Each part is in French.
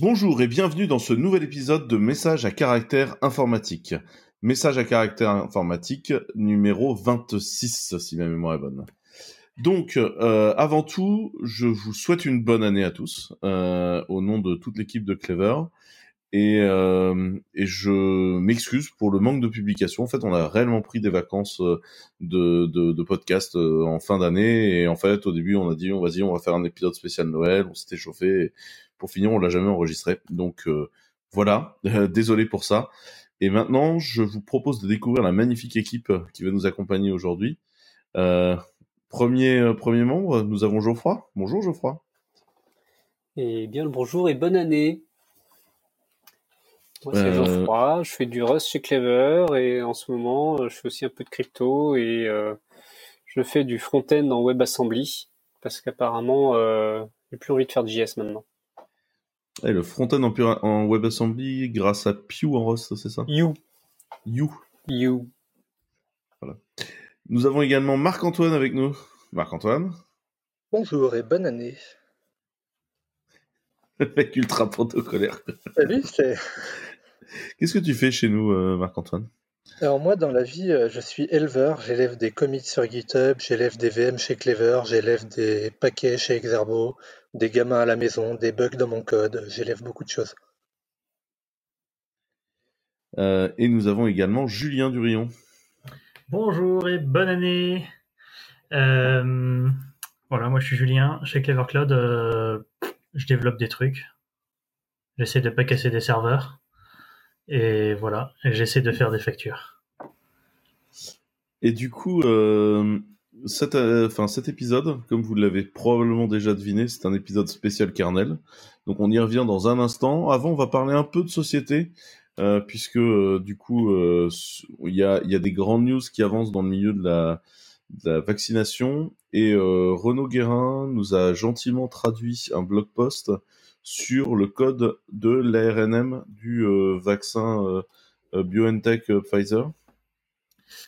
Bonjour et bienvenue dans ce nouvel épisode de Message à caractère informatique. Message à caractère informatique numéro 26, si ma mémoire est bonne. Donc, euh, avant tout, je vous souhaite une bonne année à tous, euh, au nom de toute l'équipe de Clever. Et, euh, et je m'excuse pour le manque de publication. En fait, on a réellement pris des vacances de, podcast en fin d'année. Et en fait, au début, on a dit, on vas-y, on va faire un épisode spécial Noël. On s'était chauffé. Pour finir, on l'a jamais enregistré. Donc euh, voilà, désolé pour ça. Et maintenant, je vous propose de découvrir la magnifique équipe qui va nous accompagner aujourd'hui. Euh, premier, premier membre, nous avons Geoffroy. Bonjour Geoffroy. Eh bien, le bonjour et bonne année. Moi, c'est Euh, Geoffroy, je fais du Rust chez Clever et en ce moment, euh, je fais aussi un peu de crypto et euh, je fais du front-end en WebAssembly parce qu'apparemment, euh, j'ai plus envie de faire de JS maintenant. Et le front-end en, pure- en WebAssembly grâce à Pew en Rust, c'est ça? You, You. you. Nous avons également Marc-Antoine avec nous. Marc-Antoine, Bonjour et bonne année. le mec ultra protocolaire. Salut, c'est... Qu'est-ce que tu fais chez nous, euh, Marc-Antoine? Alors moi, dans la vie, euh, je suis éleveur. J'élève des commits sur GitHub, j'élève des VM chez Clever, j'élève des paquets chez Exerbo, des gamins à la maison, des bugs dans mon code. J'élève beaucoup de choses. Euh, Et nous avons également Julien Durillon. Bonjour et bonne année. Euh, voilà, moi je suis Julien. Chez Clever Cloud, euh, je développe des trucs. J'essaie de pas casser des serveurs. Et voilà, j'essaie de faire des factures. Et du coup, euh, cet, euh, cet épisode, comme vous l'avez probablement déjà deviné, c'est un épisode spécial kernel. Donc on y revient dans un instant. Avant, on va parler un peu de société, euh, puisque euh, du coup, il y, a, y a des grandes news qui avancent dans le milieu de la, vaccination. Et Renaud Guérin nous a gentiment traduit un blog post sur le code de l'ARNM du euh, vaccin euh, euh, BioNTech euh, Pfizer.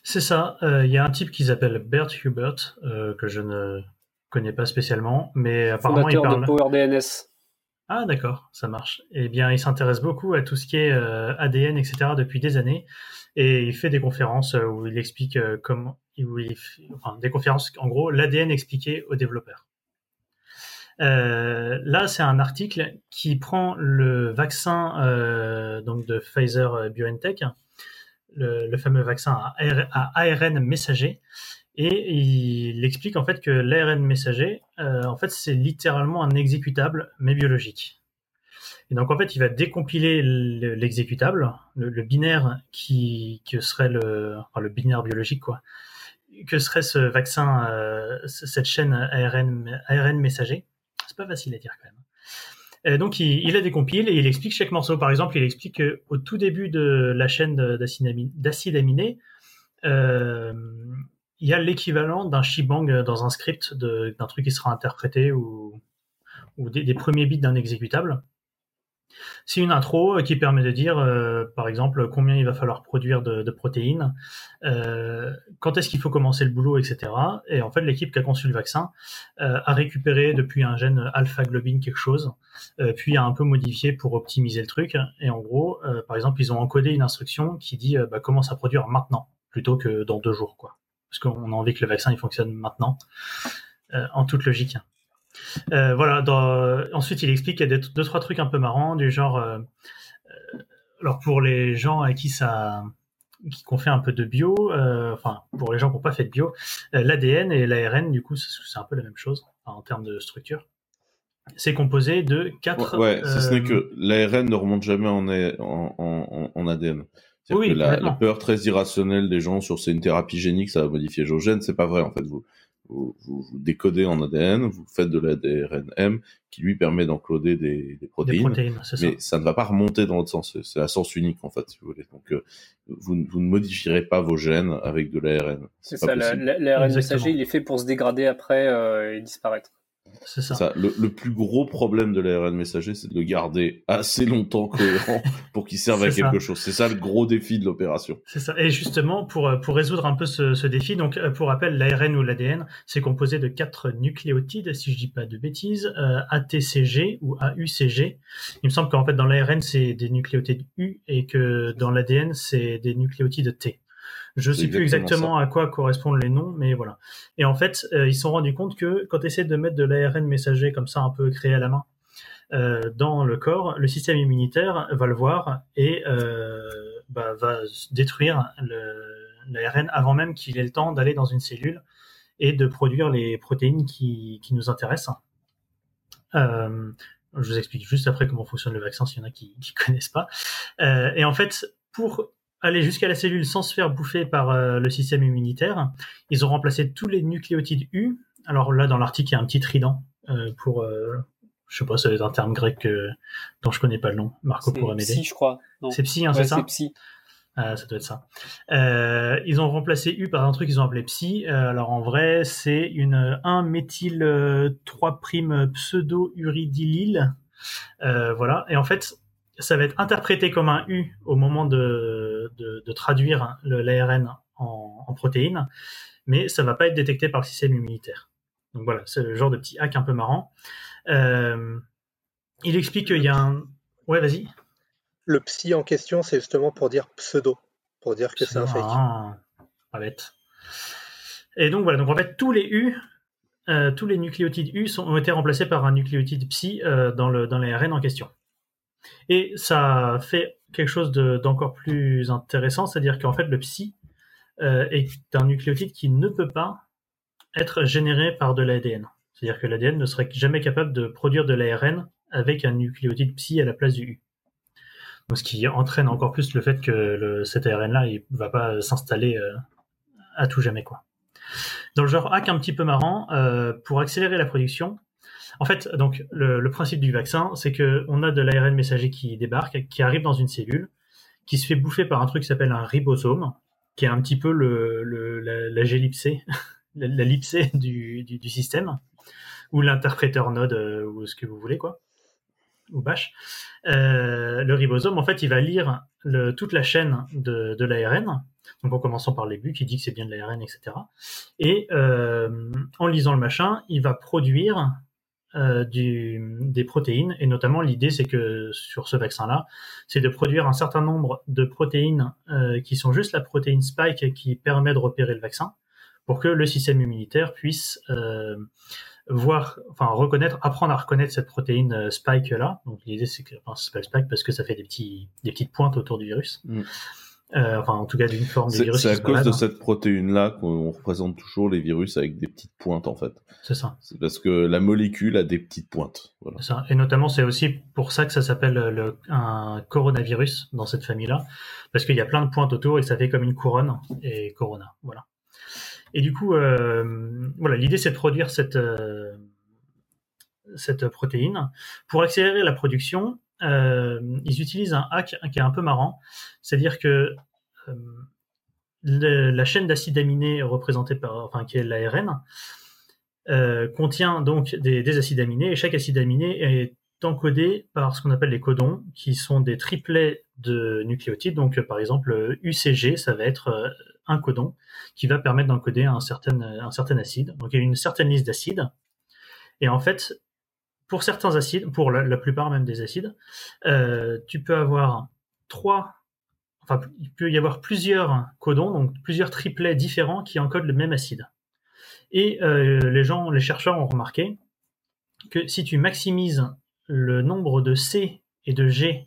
C'est ça. euh, Il y a un type qui s'appelle Bert Hubert, euh, que je ne connais pas spécialement, mais apparemment il Fondateur parle. de PowerDNS. Ah d'accord, ça marche. Eh bien, il s'intéresse beaucoup à tout ce qui est euh, ADN, etc. depuis des années, et il fait des conférences où il explique euh, comment, où il, enfin, des conférences, en gros, l'ADN expliqué aux développeurs. Euh, là, c'est un article qui prend le vaccin euh, donc de Pfizer euh, BioNTech, le, fameux vaccin à, AR à ARN messager, et il explique en fait que l'ARN messager, en fait, c'est littéralement un exécutable mais biologique. Et en fait, il va décompiler le- l'exécutable, le, binaire qui serait le, binaire biologique quoi, que serait ce vaccin, cette chaîne ARN messager? Pas facile à dire quand même. Et donc il, il la décompile et il explique chaque morceau. Par exemple, il explique qu'au tout début de la chaîne de- d'acide ami- d'acide aminé, euh, il y a l'équivalent d'un shebang dans un script d'un truc qui sera interprété ou, des, des premiers bits d'un exécutable. C'est une intro euh, qui permet de dire, euh, par exemple, combien il va falloir produire de, protéines, euh, quand est-ce qu'il faut commencer le boulot, etc. Et en fait, l'équipe qui a conçu le vaccin a récupéré depuis un gène alpha-globine quelque chose, puis a un peu modifié pour optimiser le truc. Et en gros, par exemple, ils ont encodé une instruction qui dit bah, commence à produire maintenant, plutôt que dans deux jours, quoi. Parce qu'on a envie que le vaccin il fonctionne maintenant, en toute logique. Euh, voilà. Dans... Ensuite, il explique qu'il y a deux trois trucs un peu marrants du genre. euh, euh, alors pour les gens à qui ça, qui ont fait un peu de bio, euh, enfin pour les gens qui n'ont pas fait de bio, l'ADN et l'ARN du coup c'est un peu la même chose en termes de structure. C'est composé de quatre. Ouais, si ce n'est que l'ARN ne remonte jamais en, A- en, en, en ADN. Oui, que la, complètement. la peur très irrationnelle des gens sur c'est une thérapie génique, ça va modifier vos gènes, c'est pas vrai en fait. Vous, vous, vous, vous décodez en ADN, vous faites de l'ADRNM qui lui permet d'encoder des, des des protéines, protéines, c'est ça. mais ça ne va pas remonter dans l'autre sens. C'est- à sens unique en fait, si vous voulez. Donc euh, vous, vous ne modifierez pas vos gènes avec de l'ARN. C'est ça, l'ARN messager, il est fait pour se dégrader après euh, et disparaître. C'est ça. Ça, le, le plus gros problème de l'ARN messager, c'est de le garder assez longtemps cohérent pour qu'il serve à ça. quelque chose. C'est ça le gros défi de l'opération. C'est ça. Et justement, pour, euh, pour résoudre un peu ce, ce défi, donc euh, pour rappel, l'ARN ou l'ADN, c'est composé de quatre nucléotides, si je dis pas de bêtises, euh, ATCG ou AUCG. Il me semble qu'en fait dans l'ARN c'est des nucléotides U et que dans l'ADN c'est des nucléotides T. Je C'est sais plus exactement à quoi correspondent les noms, mais voilà. Et en fait, euh, ils se sont rendus compte que quand tu essaies de mettre de l'ARN messager comme ça, un peu créé à la main, euh, dans le corps, le système immunitaire va le voir et euh, bah, va détruire l'ARN avant même qu'il ait le temps d'aller dans une cellule et de produire les protéines qui, qui nous intéressent. Euh, je vous explique juste après comment fonctionne le vaccin s'il y en a qui ne connaissent pas. Euh, et en fait, pour aller jusqu'à la cellule sans se faire bouffer par euh, le système immunitaire, ils ont remplacé tous les nucléotides U. Alors là, dans l'article, il y a un petit trident euh, pour, euh, je sais pas, ça être un terme grec euh, dont je connais pas le nom. Marco C'est pourrait m'aider. psy, je crois. C'est psy, hein, Ouais, c'est ça c'est psy. ah, ça doit être ça. Ils ont remplacé U par un truc qu'ils ont appelé Psy. Alors en vrai, c'est une 1-méthyl euh, 3' pseudo-uridylyle. Voilà. Et en fait, ça va être interprété comme un U au moment de, de, de traduire l'ARN en, en protéines, mais ça va pas être détecté par le système immunitaire. Donc voilà, c'est le genre de petit hack un peu marrant. Euh, il explique qu'il y a un... Ouais, vas-y. Le psy en question, c'est justement pour dire pseudo, pour dire que c'est un fake. Ah, pas bête. Et donc voilà, donc en fait tous les U, euh, tous les nucléotides U sont, ont été remplacés par un nucléotide psi euh, dans le dans l'ARN en question. Et ça fait quelque chose de- d'encore plus intéressant, c'est-à-dire qu'en fait le psi euh, est un nucléotide qui ne peut pas être généré par de l'ADN. C'est-à-dire que l'ADN ne serait jamais capable de produire de l'ARN avec un nucléotide psi à la place du U. Donc, ce qui entraîne encore plus le fait que cet ARN-là, il va pas s'installer euh, à tout jamais, quoi. Dans le genre hack un petit peu marrant, euh, pour accélérer la production, en fait, donc le, principe du vaccin, c'est que on a de l'ARN messager qui débarque, qui arrive dans une cellule, qui se fait bouffer par un truc qui s'appelle un ribosome, qui est un petit peu le, la, la la, lipsée du, système, ou l'interpréteur node, euh, ou ce que vous voulez, ou bash. Euh, le ribosome, en fait, il va lire toute la chaîne de, de l'ARN, en commençant par les buts, qui dit que c'est bien de l'ARN, etc. Et euh, en lisant le machin, il va produire euh, du, des protéines, et notamment l'idée, c'est que sur ce vaccin-là, c'est de produire un certain nombre de protéines euh, qui sont juste la protéine spike qui permet de repérer le vaccin, pour que le système immunitaire puisse euh, voir, enfin reconnaître, apprendre à reconnaître cette protéine euh, spike là. Donc l'idée c'est que, enfin, ça s'appelle spike parce que ça fait des petits, des petites pointes autour du virus. Mm. Euh, enfin en tout cas d'une forme de virus. c'est à se cause de hein. cette protéine-là qu'on représente toujours les virus avec des petites pointes, en fait. C'est ça. C'est parce que la molécule a des petites pointes. Voilà. C'est ça. Et notamment, c'est aussi pour ça que ça s'appelle le, un coronavirus dans cette famille-là, parce qu'il y a plein de pointes autour et ça fait comme une couronne et corona. Voilà. Et du coup, euh, voilà, l'idée c'est de produire cette euh, cette protéine. Pour accélérer la production, euh, ils utilisent un hack qui est un peu marrant, c'est-à-dire que euh, la chaîne d'acides aminés représentée par, enfin, qui est l'ARN, euh, contient donc des, des acides aminés et chaque acide aminé est encodé par ce qu'on appelle les codons, qui sont des triplets de nucléotides. Donc, euh, par exemple, euh, UCG, ça va être euh, un codon qui va permettre d'encoder un certain, un certain acide. Donc, il y a une certaine liste d'acides. Et en fait, pour certains acides, pour la, plupart même des acides, euh, tu peux avoir trois, enfin, il peut y avoir plusieurs codons, donc plusieurs triplets différents qui encodent le même acide. Et euh, les gens, les chercheurs ont remarqué que si tu maximises le nombre de C et de G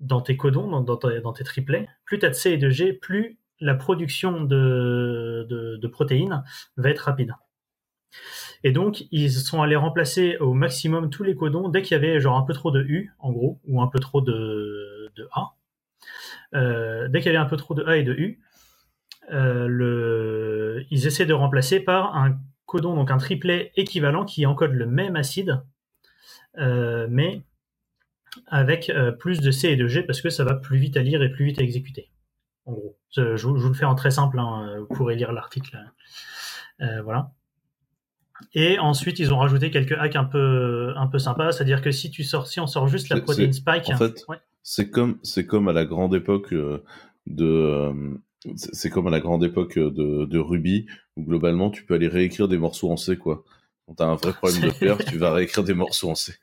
dans tes codons, dans, dans, tes, dans tes triplets, plus tu as de C et de G, plus la production de, de protéines va être rapide. Et donc, ils sont allés remplacer au maximum tous les codons dès qu'il y avait genre un peu trop de U, en gros, ou un peu trop de, A. Euh, dès qu'il y avait un peu trop de A et de U, euh, ils essaient de remplacer par un codon, donc un triplet équivalent qui encode le même acide, euh, mais avec plus de C et de G parce que ça va plus vite à lire et plus vite à exécuter. En gros, je, vous le fais en très simple, hein, vous pourrez lire l'article. Voilà. Et ensuite, ils ont rajouté quelques hacks un peu, un peu sympas, c'est-à-dire que si tu sors, si on sort juste la protéine spike, en fait, ouais, C'est comme, c'est comme à la grande époque euh, de, euh, c'est comme à la grande époque euh, de, de Ruby, où globalement tu peux aller réécrire des morceaux en C, quoi. Quand t'as un vrai problème de perf, tu vas réécrire des morceaux en C.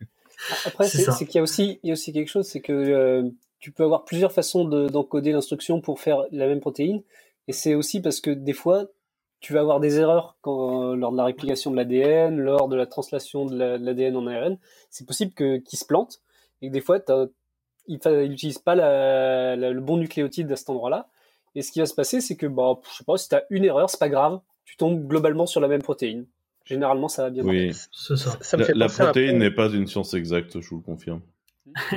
Après, C'est qu'il y a aussi, il y a aussi quelque chose, c'est que euh, tu peux avoir plusieurs façons de- d'encoder l'instruction pour faire la même protéine. Et c'est aussi parce que des fois, tu vas avoir des erreurs quand, lors de la réplication de l'ADN, lors de la translation de la- de l'ADN en ARN. C'est possible que qu'ils se plantent et que des fois, t'as- ils n'utilisent pas la- la- le bon nucléotide à cet endroit-là. Et ce qui va se passer, c'est que, bah, je sais pas, si tu as une erreur, c'est pas grave. Tu tombes globalement sur la même protéine. Généralement, ça va bien. Oui. c'est ça. Ça me La, fait la protéine n'est pas une science exacte, je vous le confirme.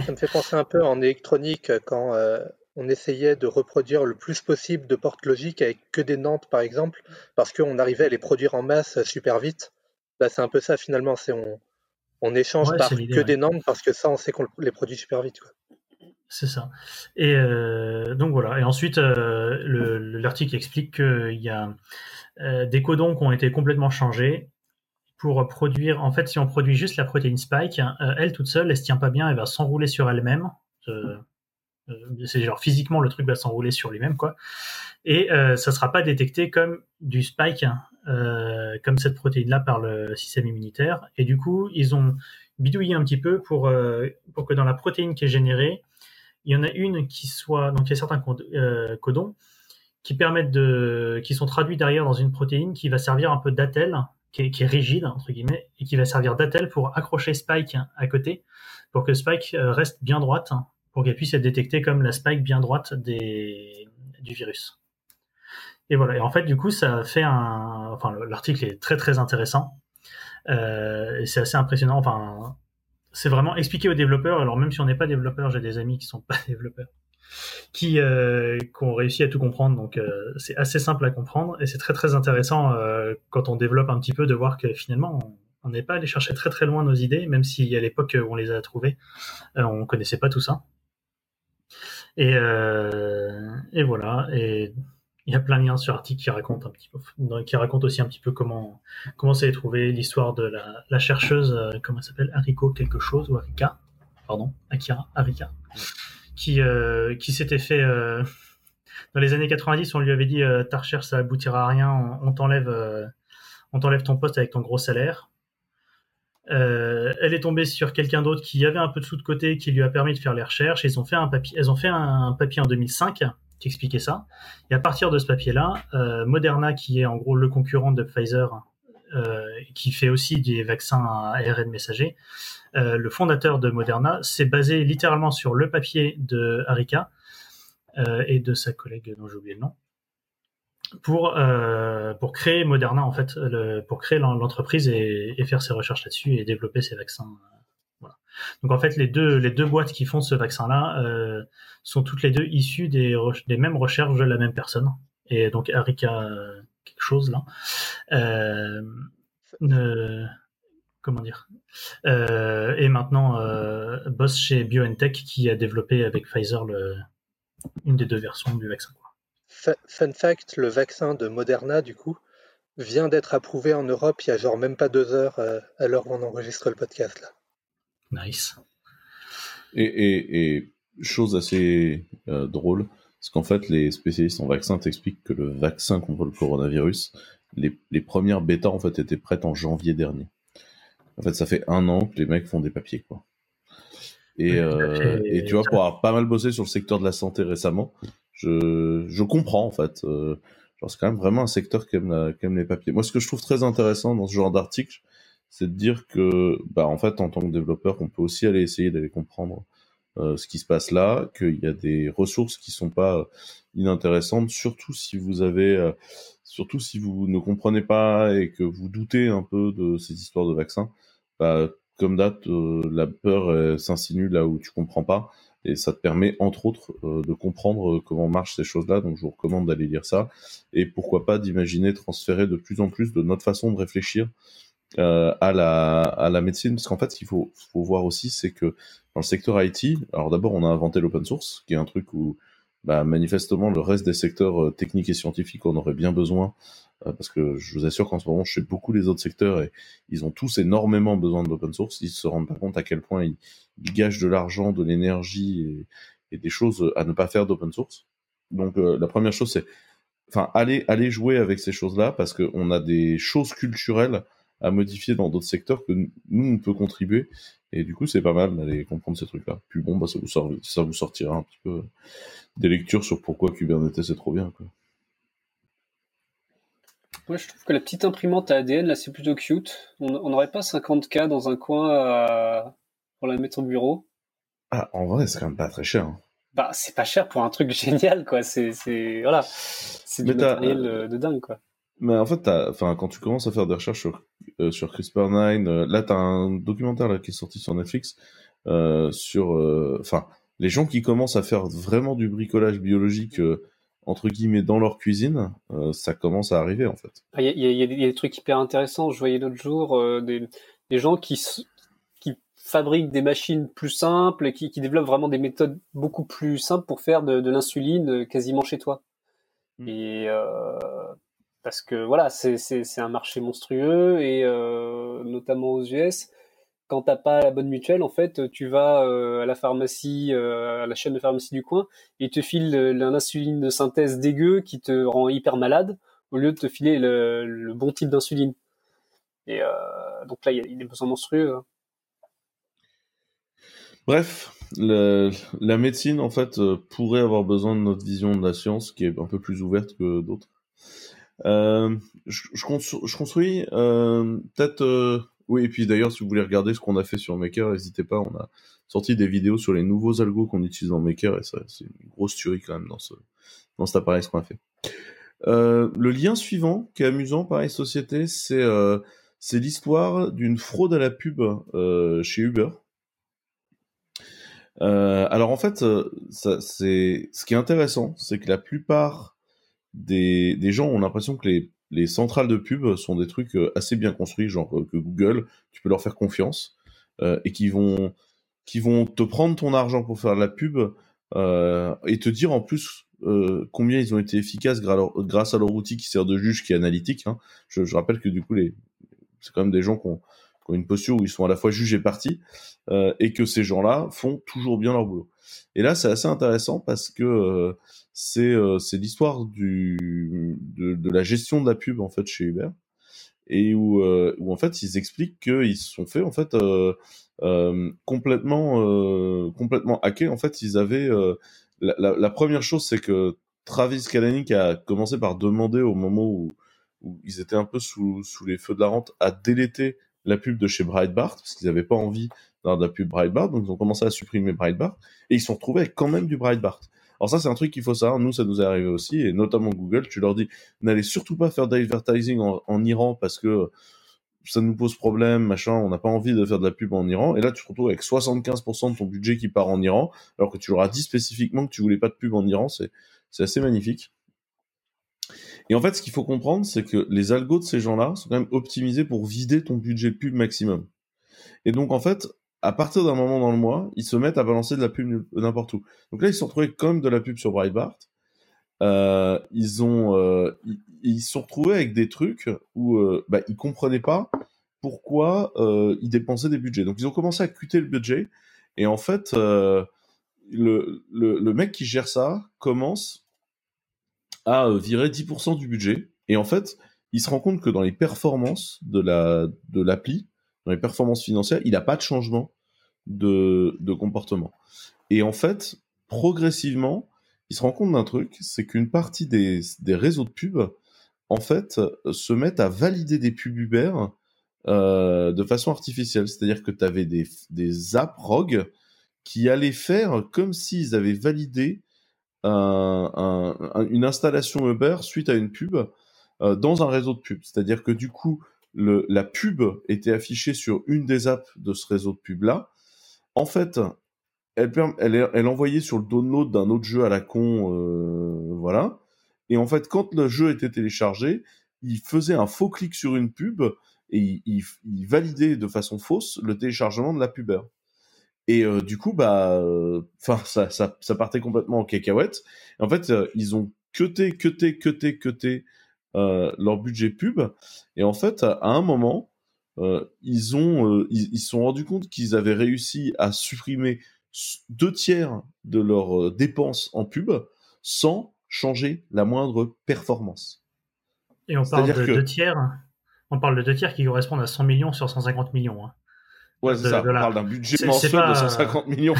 Ça me fait penser un peu en électronique euh, quand euh, on essayait de reproduire le plus possible de portes logiques avec que des nantes par exemple, parce qu'on arrivait à les produire en masse super vite. Bah, c'est un peu ça finalement, c'est on, on échange Ouais, par que ouais. des nantes parce que ça on sait qu'on les produit super vite. Quoi. C'est ça. Et euh, donc voilà. Et ensuite, euh, le- le- l'article explique qu'il y a euh, des codons qui ont été complètement changés pour produire. En fait, si on produit juste la protéine spike, euh, elle toute seule, elle se tient pas bien, elle va s'enrouler sur elle-même. Euh, c'est genre physiquement le truc va s'enrouler sur lui-même quoi. Et euh, ça sera pas détecté comme du spike, euh, comme cette protéine là par le système immunitaire. Et du coup, ils ont bidouillé un petit peu pour euh, pour que dans la protéine qui est générée il y en a une qui soit donc il y a certains euh, codons qui permettent de qui sont traduits derrière dans une protéine qui va servir un peu d'attelle qui est, qui est rigide entre guillemets et qui va servir d'attelle pour accrocher Spike à côté pour que Spike euh, reste bien droite pour qu'elle puisse être détectée comme la Spike bien droite des du virus. Et voilà. Et en fait, du coup, ça fait un. Enfin, le- l'article est très très intéressant. Euh, et c'est assez impressionnant. Enfin, c'est vraiment expliqué aux développeurs. Alors même si on n'est pas développeur, j'ai des amis qui sont pas développeurs, qui, euh, ont réussi à tout comprendre. Donc euh, c'est assez simple à comprendre et c'est très très intéressant euh, quand on développe un petit peu de voir que finalement on- n'est pas allé chercher très très loin nos idées, même si à l'époque où on les a trouvées, euh, on connaissait pas tout ça. Et, euh, et voilà. Et il y a plein de liens sur l'article qui racontent un petit peu, qui racontent aussi un petit peu comment comment été trouvé l'histoire de la, la chercheuse, euh, comment elle s'appelle, Hariko quelque chose ou Arika, pardon, Akira, Arika, qui euh, qui s'était fait euh, dans les années 90, on lui avait dit euh, ta recherche ça aboutira à rien, on, on t'enlève euh, on t'enlève ton poste avec ton gros salaire. Euh, elle est tombée sur quelqu'un d'autre qui avait un peu de sous de côté, qui lui a permis de faire les recherches. Ils ont fait un papier, elles ont fait un, papier en 2005 qui expliquait ça. Et à partir de ce papier-là, euh, Moderna, qui est en gros le concurrent de Pfizer, euh, qui fait aussi des vaccins à ARN messager, euh, le fondateur de Moderna s'est basé littéralement sur le papier de Harika euh, et de sa collègue dont j'ai oublié le nom pour euh, pour créer Moderna en fait le, pour créer l'en- l'entreprise et, et faire ses recherches là-dessus et développer ses vaccins euh, voilà. Donc en fait les deux les deux boîtes qui font ce vaccin là euh, sont toutes les deux issues des des mêmes recherches de la même personne. Et donc Arika euh, quelque chose là euh, ne- comment dire et maintenant euh, bosse chez BioNTech qui a développé avec Pfizer le, une des deux versions du vaccin Fun fact, le vaccin de Moderna, du coup, vient d'être approuvé en Europe il y a genre même pas deux heures euh, à l'heure où on enregistre le podcast. Là. nice Et, et, et chose assez euh, drôle, c'est qu'en fait, les spécialistes en vaccin t'expliquent que le vaccin contre le coronavirus, les, les premières bêtas en fait étaient prêtes en janvier dernier. En fait, ça fait un an que les mecs font des papiers, quoi. Et, euh, et tu vois, pour avoir pas mal bossé sur le secteur de la santé récemment, je, je comprends en fait. Euh, genre, c'est quand même vraiment un secteur qui aime, la- qui aime les papiers. Moi, ce que je trouve très intéressant dans ce genre d'article, c'est de dire que, bah, en fait, en tant que développeur, on peut aussi aller essayer d'aller comprendre euh, ce qui se passe là, qu'il y a des ressources qui sont pas inintéressantes, surtout si vous avez, euh, surtout si vous ne comprenez pas et que vous doutez un peu de ces histoires de vaccins. Bah, comme date, euh, la peur s'insinue là où tu comprends pas, et ça te permet entre autres euh, de comprendre euh, comment marchent ces choses-là. Donc je vous recommande d'aller lire ça, et pourquoi pas d'imaginer transférer de plus en plus de notre façon de réfléchir euh, à la médecine, parce qu'en fait, ce qu'il faut voir aussi, c'est que dans le secteur IT, alors d'abord on a inventé l'open source, qui est un truc où bah, manifestement le reste des secteurs techniques et scientifiques en aurait bien besoin parce que je vous assure qu'en ce moment, je fais beaucoup les autres secteurs et ils ont tous énormément besoin de l'open source. Ils se rendent pas compte à quel point ils, gagent de l'argent, de l'énergie et, des choses à ne pas faire d'open source. Donc euh, la première chose, c'est, enfin, aller jouer avec ces choses-là parce qu'on a des choses culturelles à modifier dans d'autres secteurs que nous on peut contribuer et du coup c'est pas mal d'aller comprendre ces trucs-là. Puis bon, bah ça vous ça vous sortira un petit peu des lectures sur pourquoi Kubernetes c'est trop bien. Quoi. Moi, je trouve que la petite imprimante à ADN, là, c'est plutôt cute. On n'aurait pas 50K dans un coin pour la mettre au bureau? Ah, en vrai, c'est quand même pas très cher. Hein. Bah, c'est pas cher pour un truc génial, quoi. C'est, voilà. C'est du matériel euh, de dingue, quoi. Mais en fait, enfin, quand tu commences à faire des recherches sur, euh, sur CRISPR-9, euh, là, t'as un documentaire là, qui est sorti sur Netflix sur, enfin, les gens qui commencent à faire vraiment du bricolage biologique entre guillemets dans leur cuisine, euh, ça commence à arriver en fait. Il y, a, des trucs hyper intéressants. Je voyais l'autre jour euh, des, gens qui, qui fabriquent des machines plus simples, qui, qui développent vraiment des méthodes beaucoup plus simples pour faire de, l'insuline euh, quasiment chez toi. Mm. Et parce que voilà, c'est un marché monstrueux et notamment aux US quand t'as pas la bonne mutuelle, en fait, tu vas euh, à la pharmacie, euh, à la chaîne de pharmacie du coin, et ils te filent l'insuline de synthèse dégueu qui te rend hyper malade, au lieu de te filer le, bon type d'insuline. Et euh, donc là, il y, a des monstrueux. Hein. Bref, la médecine, en fait, pourrait avoir besoin de notre vision de la science, qui est un peu plus ouverte que d'autres. je, construis peut-être oui, et puis d'ailleurs, si vous voulez regarder ce qu'on a fait sur Maker, n'hésitez pas, on a sorti des vidéos sur les nouveaux algos qu'on utilise dans Maker, et ça, c'est une grosse tuerie quand même dans, ce, dans cet appareil, ce qu'on a fait. Euh, le lien suivant, qui est amusant, pareil, société, c'est euh, l'histoire d'une fraude à la pub euh, chez Uber. Alors en fait, ça, ce qui est intéressant, c'est que la plupart des, des gens ont l'impression que les les centrales de pub sont des trucs euh, assez bien construits, genre euh, que Google, tu peux leur faire confiance euh, et qui vont qui vont te prendre ton argent pour faire la pub et te dire en plus combien ils ont été efficaces grâce à leur outil qui sert de juge qui est analytique. Hein. Je, rappelle que du coup, les, c'est quand même des gens qui ont, qui ont, une posture où ils sont à la fois juges et partis, et que ces gens-là font toujours bien leur boulot. Et là, c'est assez intéressant parce que c'est euh, c'est l'histoire de, de, la gestion de la pub en fait chez Uber. Et où euh, où en fait ils expliquent qu'ils se sont fait en fait euh, euh complètement euh, complètement hackés en fait ils avaient la, la, première chose c'est que Travis Kalanick a commencé par demander au moment où, où ils étaient un peu sous, sous les feux de la rente à déléter la pub de chez Breitbart parce qu'ils n'avaient pas envie d'avoir de la pub Breitbart donc ils ont commencé à supprimer Breitbart et ils se sont retrouvés avec quand même du Breitbart alors ça, c'est un truc qu'il faut savoir. Nous, ça nous est arrivé aussi, et notamment Google. Tu leur dis, n'allez surtout pas faire d'advertising en, en Iran parce que ça nous pose problème, machin, on n'a pas envie de faire de la pub en Iran. Et là, tu te retrouves avec 75% de ton budget qui part en Iran, alors que tu leur as dit spécifiquement que tu voulais pas de pub en Iran. C'est assez magnifique. Et en fait, ce qu'il faut comprendre, c'est que les algos de ces gens-là sont quand même optimisés pour vider ton budget pub maximum. Et donc, en fait, à partir d'un moment dans le mois, ils se mettent à balancer de la pub n'importe où. Donc là, ils se sont retrouvés comme de la pub sur Breitbart. Euh, ils ont, euh, ils, se sont retrouvés avec des trucs où euh, bah, ils comprenaient pas pourquoi euh, ils dépensaient des budgets. Donc ils ont commencé à cuter le budget. Et en fait, le, le, le, mec qui gère ça commence à virer 10% du budget. Et en fait, il se rend compte que dans les performances de la de l'appli, dans les performances financières, il n'a pas de changement de, de comportement. Et en fait, progressivement, il se rend compte d'un truc, c'est qu'une partie des, des, réseaux de pub, en fait, se mettent à valider des pubs Uber euh, de façon artificielle. C'est-à-dire que tu avais des, des apps ROG qui allaient faire comme s'ils avaient validé un, un, une installation Uber suite à une pub euh, dans un réseau de pub. C'est-à-dire que du coup, la pub était affichée sur une des apps de ce réseau de pub là. En fait, elle, elle, elle envoyait sur le download d'un autre jeu à la con, euh, voilà. Et en fait, quand le jeu était téléchargé, il faisait un faux clic sur une pub et il, validait de façon fausse le téléchargement de la pub. Et euh, du coup, bah, enfin, ça, partait complètement en cacahuète. en fait, euh, ils ont cuté, cuté, cuté, cuté leur budget pub. Et en fait, à, un moment, ils ont, ils, se sont rendus compte qu'ils avaient réussi à supprimer deux tiers de leurs dépenses en pub sans changer la moindre performance. Et on parle de deux tiers. On parle de deux tiers qui correspondent à 100 millions sur 150 millions. Hein. Ouais, c'est ça. On parle d'un budget mensuel de 150 millions.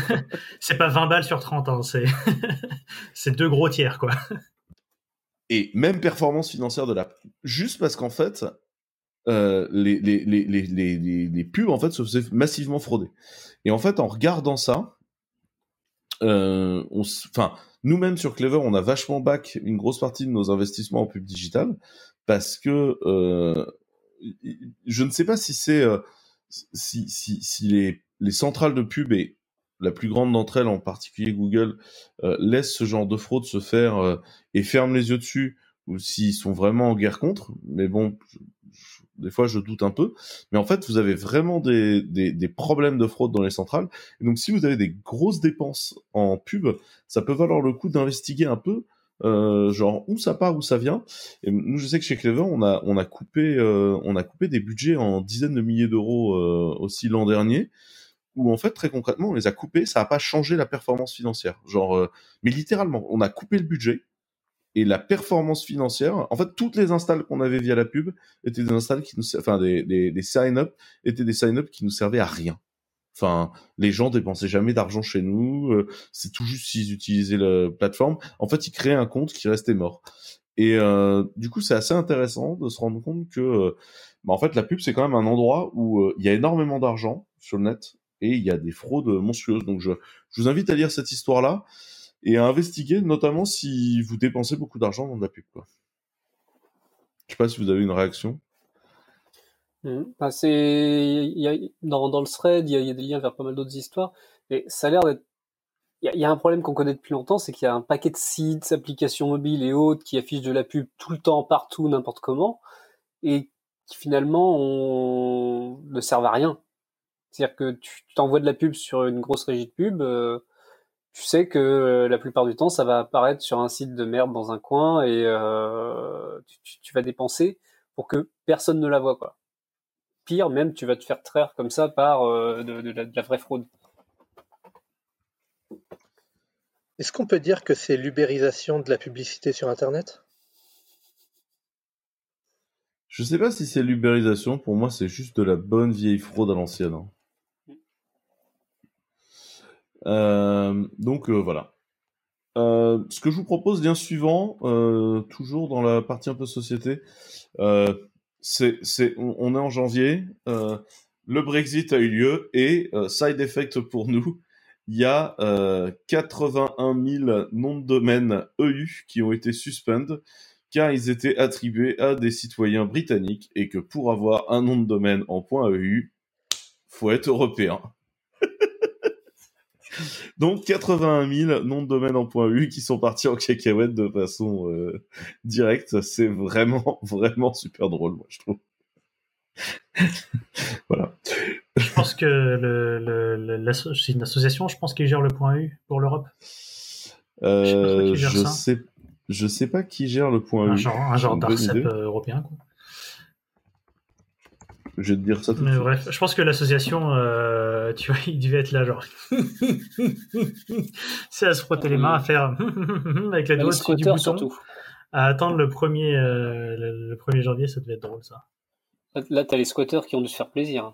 c'est pas 20 balles sur 30, hein. c'est deux gros tiers, quoi. Et même performance financière de la. Juste parce qu'en fait, euh, les, les, les, les, pubs en fait se faisaient massivement frauder. Et en fait, en regardant ça, euh, nous-mêmes sur Clever, on a vachement back une grosse partie de nos investissements en pub digital parce que euh, je ne sais pas si c'est euh, si, si, si les, les, centrales de pub et la plus grande d'entre elles, en particulier Google, euh, laissent ce genre de fraude se faire euh, et ferment les yeux dessus, ou s'ils sont vraiment en guerre contre. Mais bon, des fois, je doute un peu. Mais en fait, vous avez vraiment des, problèmes de fraude dans les centrales. Et donc, si vous avez des grosses dépenses en pub, ça peut valoir le coup d'investiguer un peu euh, genre où ça part, où ça vient. Et nous, je sais que chez Clever, on a coupé des budgets en dizaines de milliers d'euros aussi l'an dernier, où en fait très concrètement on les a coupés, ça a pas changé la performance financière. Genre, mais littéralement, on a coupé le budget et la performance financière. En fait, toutes les installs qu'on avait via la pub étaient des installs qui nous, enfin des des, des sign-up étaient des sign-up qui nous servaient à rien. Enfin, les gens dépensaient jamais d'argent chez nous. Euh, c'est tout juste s'ils utilisaient la plateforme. En fait, ils créaient un compte qui restait mort. Et euh, du coup, c'est assez intéressant de se rendre compte que, euh, bah, en fait, la pub c'est quand même un endroit où il y a énormément d'argent sur le net et il y a des fraudes monstrueuses. Donc, je, vous invite à lire cette histoire-là et à investiguer, notamment si vous dépensez beaucoup d'argent dans de la pub. Quoi. Je sais pas si vous avez une réaction. Mmh. c'est, dans, le thread, il y, a, des liens vers pas mal d'autres histoires, et ça a l'air d'être. Il y, a un problème qu'on connaît depuis longtemps, c'est qu'il y a un paquet de sites, applications mobiles et autres qui affichent de la pub tout le temps, partout, n'importe comment, et qui finalement ne servent à rien. C'est-à-dire que tu t'envoies de la pub sur une grosse régie de pub, euh, tu sais que euh, la plupart du temps ça va apparaître sur un site de merde dans un coin et euh, tu, tu, vas dépenser pour que personne ne la voit quoi pire, même tu vas te faire traire comme ça par euh, de, la, vraie fraude. Est-ce qu'on peut dire que c'est l'ubérisation de la publicité sur Internet? Je sais pas si c'est l'ubérisation, pour moi c'est juste de la bonne vieille fraude à l'ancienne. Hein. Euh, donc euh, voilà. ce que je vous propose, lien suivant, toujours dans la partie un peu société, c'est, c'est, on, est en janvier, euh, le Brexit a eu lieu et euh, side effect pour nous, il y a euh, 81 000 noms de domaine EU qui ont été suspendus car ils étaient attribués à des citoyens britanniques et que pour avoir un nom de domaine en .eu, faut être européen. Donc 81 000 noms de domaine en .u qui sont partis en cacahuète de façon euh, directe. C'est vraiment, vraiment super drôle, moi, je trouve. voilà. Je pense que le, le, c'est une association, je pense, qui gère le point .u pour l'Europe. Euh, je, sais, je sais pas qui gère le point un Genre, un genre d'ARCEP euh, européen, quoi. Je vais te dire ça tout Mais bref, je pense que l'association, euh, tu vois, il devait être là, genre. c'est à se frotter les mains, à faire avec les doigts dessus du bouton. Surtout. À attendre le 1er, euh, le 1er janvier, ça devait être drôle, ça. Là, t'as les squatteurs qui ont dû se faire plaisir.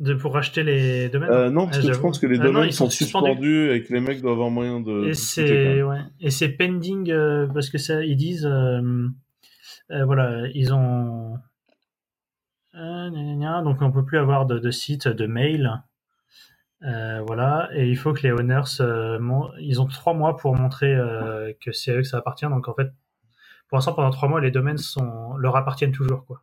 De, pour racheter les domaines euh, Non, parce que je pense que les ah domaines sont, suspendus. et que les mecs doivent avoir moyen de. Et c'est ouais. et c'est pending euh, parce que ça, ils disent euh, voilà, ils ont euh, donc on peut plus avoir de, de site, de mail. Euh, voilà, et il faut que les owners, euh, ils ont trois mois pour montrer que c'est eux que ça appartient. Donc en fait, pour l'instant, pendant trois mois, les domaines sont, leur appartiennent toujours, quoi.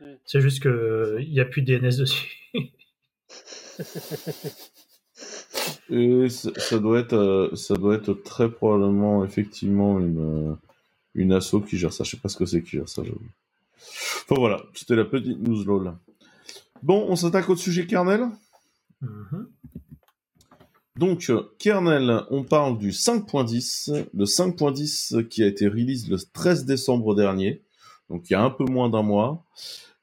Mm. C'est juste que il n'y a plus de DNS dessus. et ça, doit être, ça doit être très probablement effectivement une, une asso qui gère ça. Je sais pas ce que c'est qui gère ça. J'avoue. Enfin voilà, c'était la petite news LOL. Bon, on s'attaque au sujet kernel. Mhm. Donc, kernel, on parle du 5.10, le 5.10 qui a été release le 13 décembre dernier, donc il y a un peu moins d'un mois.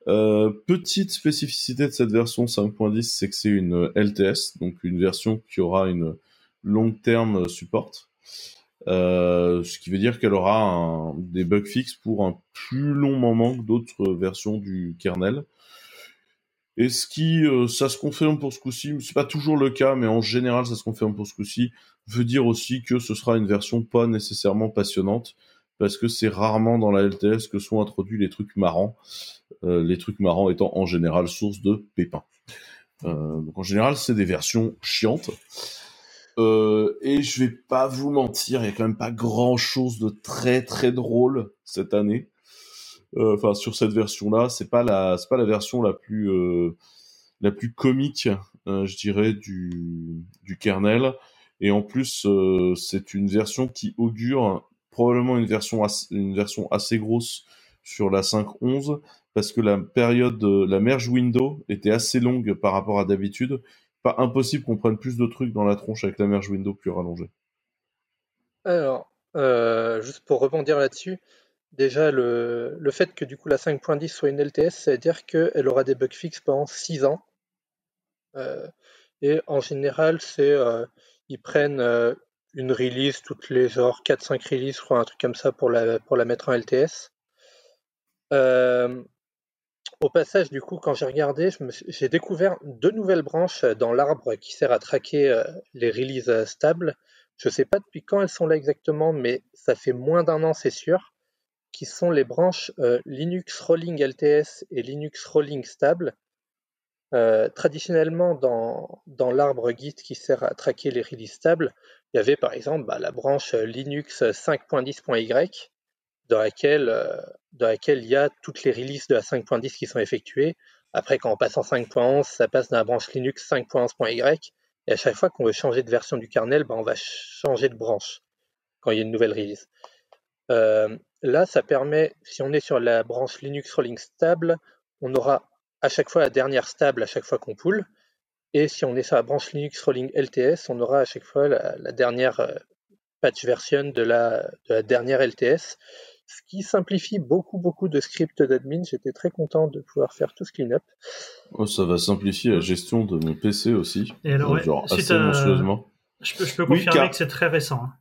Euh, petite spécificité de cette version 5.10, c'est que c'est une LTS, donc une version qui aura une long terme support. Euh, ce qui veut dire qu'elle aura des bugs fixes pour un plus long moment que d'autres versions du kernel. Et ce qui, euh, ça se confirme pour ce coup-ci, c'est pas toujours le cas, mais en général ça se confirme pour ce coup-ci, veut dire aussi que ce sera une version pas nécessairement passionnante, parce que c'est rarement dans la LTS que sont introduits les trucs marrants, euh, les trucs marrants étant en général source de pépins. Donc en général c'est des versions chiantes. Euh, et je vais pas vous mentir, il y a quand même pas grand chose de très très drôle cette année. Euh, enfin sur cette version-là, c'est pas la c'est pas la version la plus euh, la plus comique, euh, je dirais du du kernel. Et en plus, c'est une version qui augure probablement une version une version assez grosse sur la 5.11 parce que la période la merge window était assez longue par rapport à d'habitude. Pas impossible qu'on prenne plus de trucs dans la tronche avec la merge window plus rallongée. Alors, juste pour rebondir là-dessus, Déjà, le, le, fait que du coup la 5.10 soit une LTS, ça veut dire qu'elle aura des bugs fixes pendant 6 ans. Euh, et en général, c'est euh, ils prennent euh, une release toutes les genre 4-5 releases, je crois, un truc comme ça pour la, pour la mettre en LTS. Euh, au passage, du coup, quand j'ai regardé, j'ai découvert deux nouvelles branches dans l'arbre qui sert à traquer euh, les releases stables. Je ne sais pas depuis quand elles sont là exactement, mais ça fait moins d'un an, c'est sûr qui sont les branches euh, Linux Rolling LTS et Linux Rolling Stable. Euh, traditionnellement, dans, dans l'arbre Git qui sert à traquer les releases stables, il y avait par exemple bah, la branche Linux 5.10.y dans laquelle, euh, dans laquelle il y a toutes les releases de la 5.10 qui sont effectuées. Après, quand on passe en 5.11, ça passe dans la branche Linux 5.11.y. Et à chaque fois qu'on veut changer de version du kernel, bah, on va changer de branche quand il y a une nouvelle release. Euh, là, ça permet, si on est sur la branche Linux Rolling Stable, on aura à chaque fois la dernière stable à chaque fois qu'on pull. Et si on est sur la branche Linux Rolling LTS, on aura à chaque fois la, dernière euh, patch version de la, dernière LTS, ce qui simplifie beaucoup, beaucoup de scripts d'admin. J'étais très content de pouvoir faire tout ce clean-up. Oh, ça va simplifier la gestion de mon PC aussi. Et alors, genre assez Je peux, je peux confirmer que c'est très récent. Hein.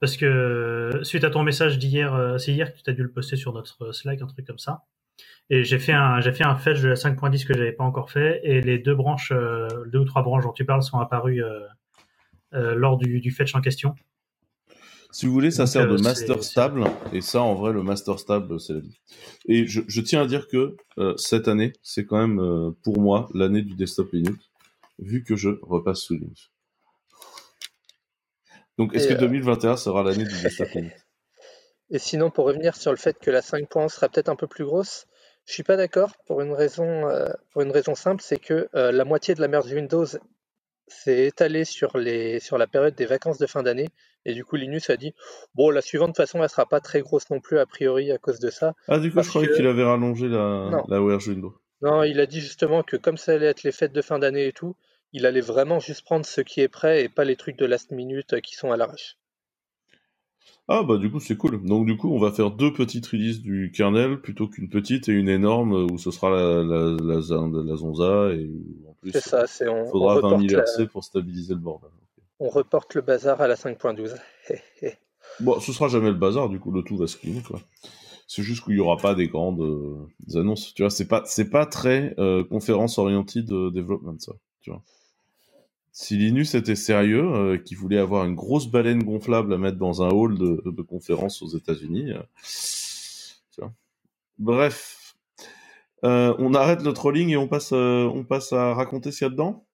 Parce que suite à ton message d'hier, euh, c'est hier que tu as dû le poster sur notre Slack, un truc comme ça. Et j'ai fait un, j'ai fait un fetch de la 5.10 que j'avais pas encore fait, et les deux branches, euh, deux ou trois branches dont tu parles sont apparues euh, lors du, du, fetch en question. Si vous voulez, ça sert de master stable, et ça, en vrai, le master stable, c'est la vie. Et je, je, tiens à dire que cette année, c'est quand même pour moi l'année du desktop Linux, vu que je repasse sous Linux. Donc, est-ce que 2021 euh, sera l'année du desktop Et sinon, pour revenir sur le fait que la 5.1 sera peut-être un peu plus grosse, je suis pas d'accord pour une raison, euh, pour une raison simple, c'est que euh, la moitié de la merge Windows s'est étalée sur, les, sur la période des vacances de fin d'année. Et du coup, Linus a dit Bon, la suivante, de toute façon, elle sera pas très grosse non plus, a priori, à cause de ça. Ah, du coup, je croyais qu'il avait rallongé la, la. Non, il a dit justement que comme ça allait être les fêtes de fin d'année et tout, il allait vraiment juste prendre ce qui est prêt et pas les trucs de last minute euh, qui sont à l'arrache. Ah bah du coup c'est cool. Donc du coup on va faire deux petites releases du kernel plutôt qu'une petite et une énorme où ce sera la, la, la, la Zonza et en plus c'est ça, c'est on, faudra 20 000 RC pour stabiliser le bordel. On reporte le bazar à la 5.12. bon, ce sera jamais le bazar, du coup le tout va se clean quoi. C'est juste qu'il y aura pas des grandes euh, annonces. Tu vois, c'est pas c'est pas très euh, conférence orientée de développement ça. Tu vois si Linus était sérieux, euh, qui voulait avoir une grosse baleine gonflable à mettre dans un hall de, conférence aux États-Unis. Euh, Bref, euh, on arrête le trolling et on passe, euh, on passe à raconter ce qu'il y a dedans.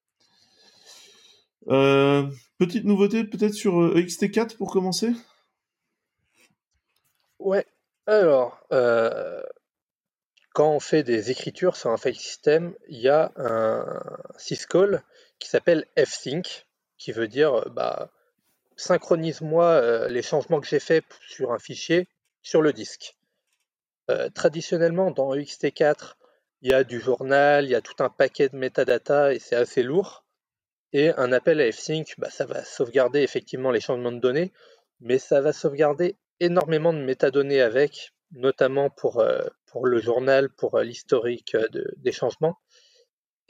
Petite nouveauté peut-être sur EXT4 pour commencer? Ouais. Alors, quand on fait des écritures sur un file system, il y a un syscall qui s'appelle fsync, qui veut dire euh, bah, synchronise-moi euh, les changements que j'ai faits sur un fichier sur le disque. Euh, traditionnellement, dans ext4, il y a du journal, il y a tout un paquet de metadata et c'est assez lourd. Et un appel à fsync, bah, ça va sauvegarder effectivement les changements de données, mais ça va sauvegarder énormément de métadonnées avec, notamment pour, le journal, pour l'historique des changements.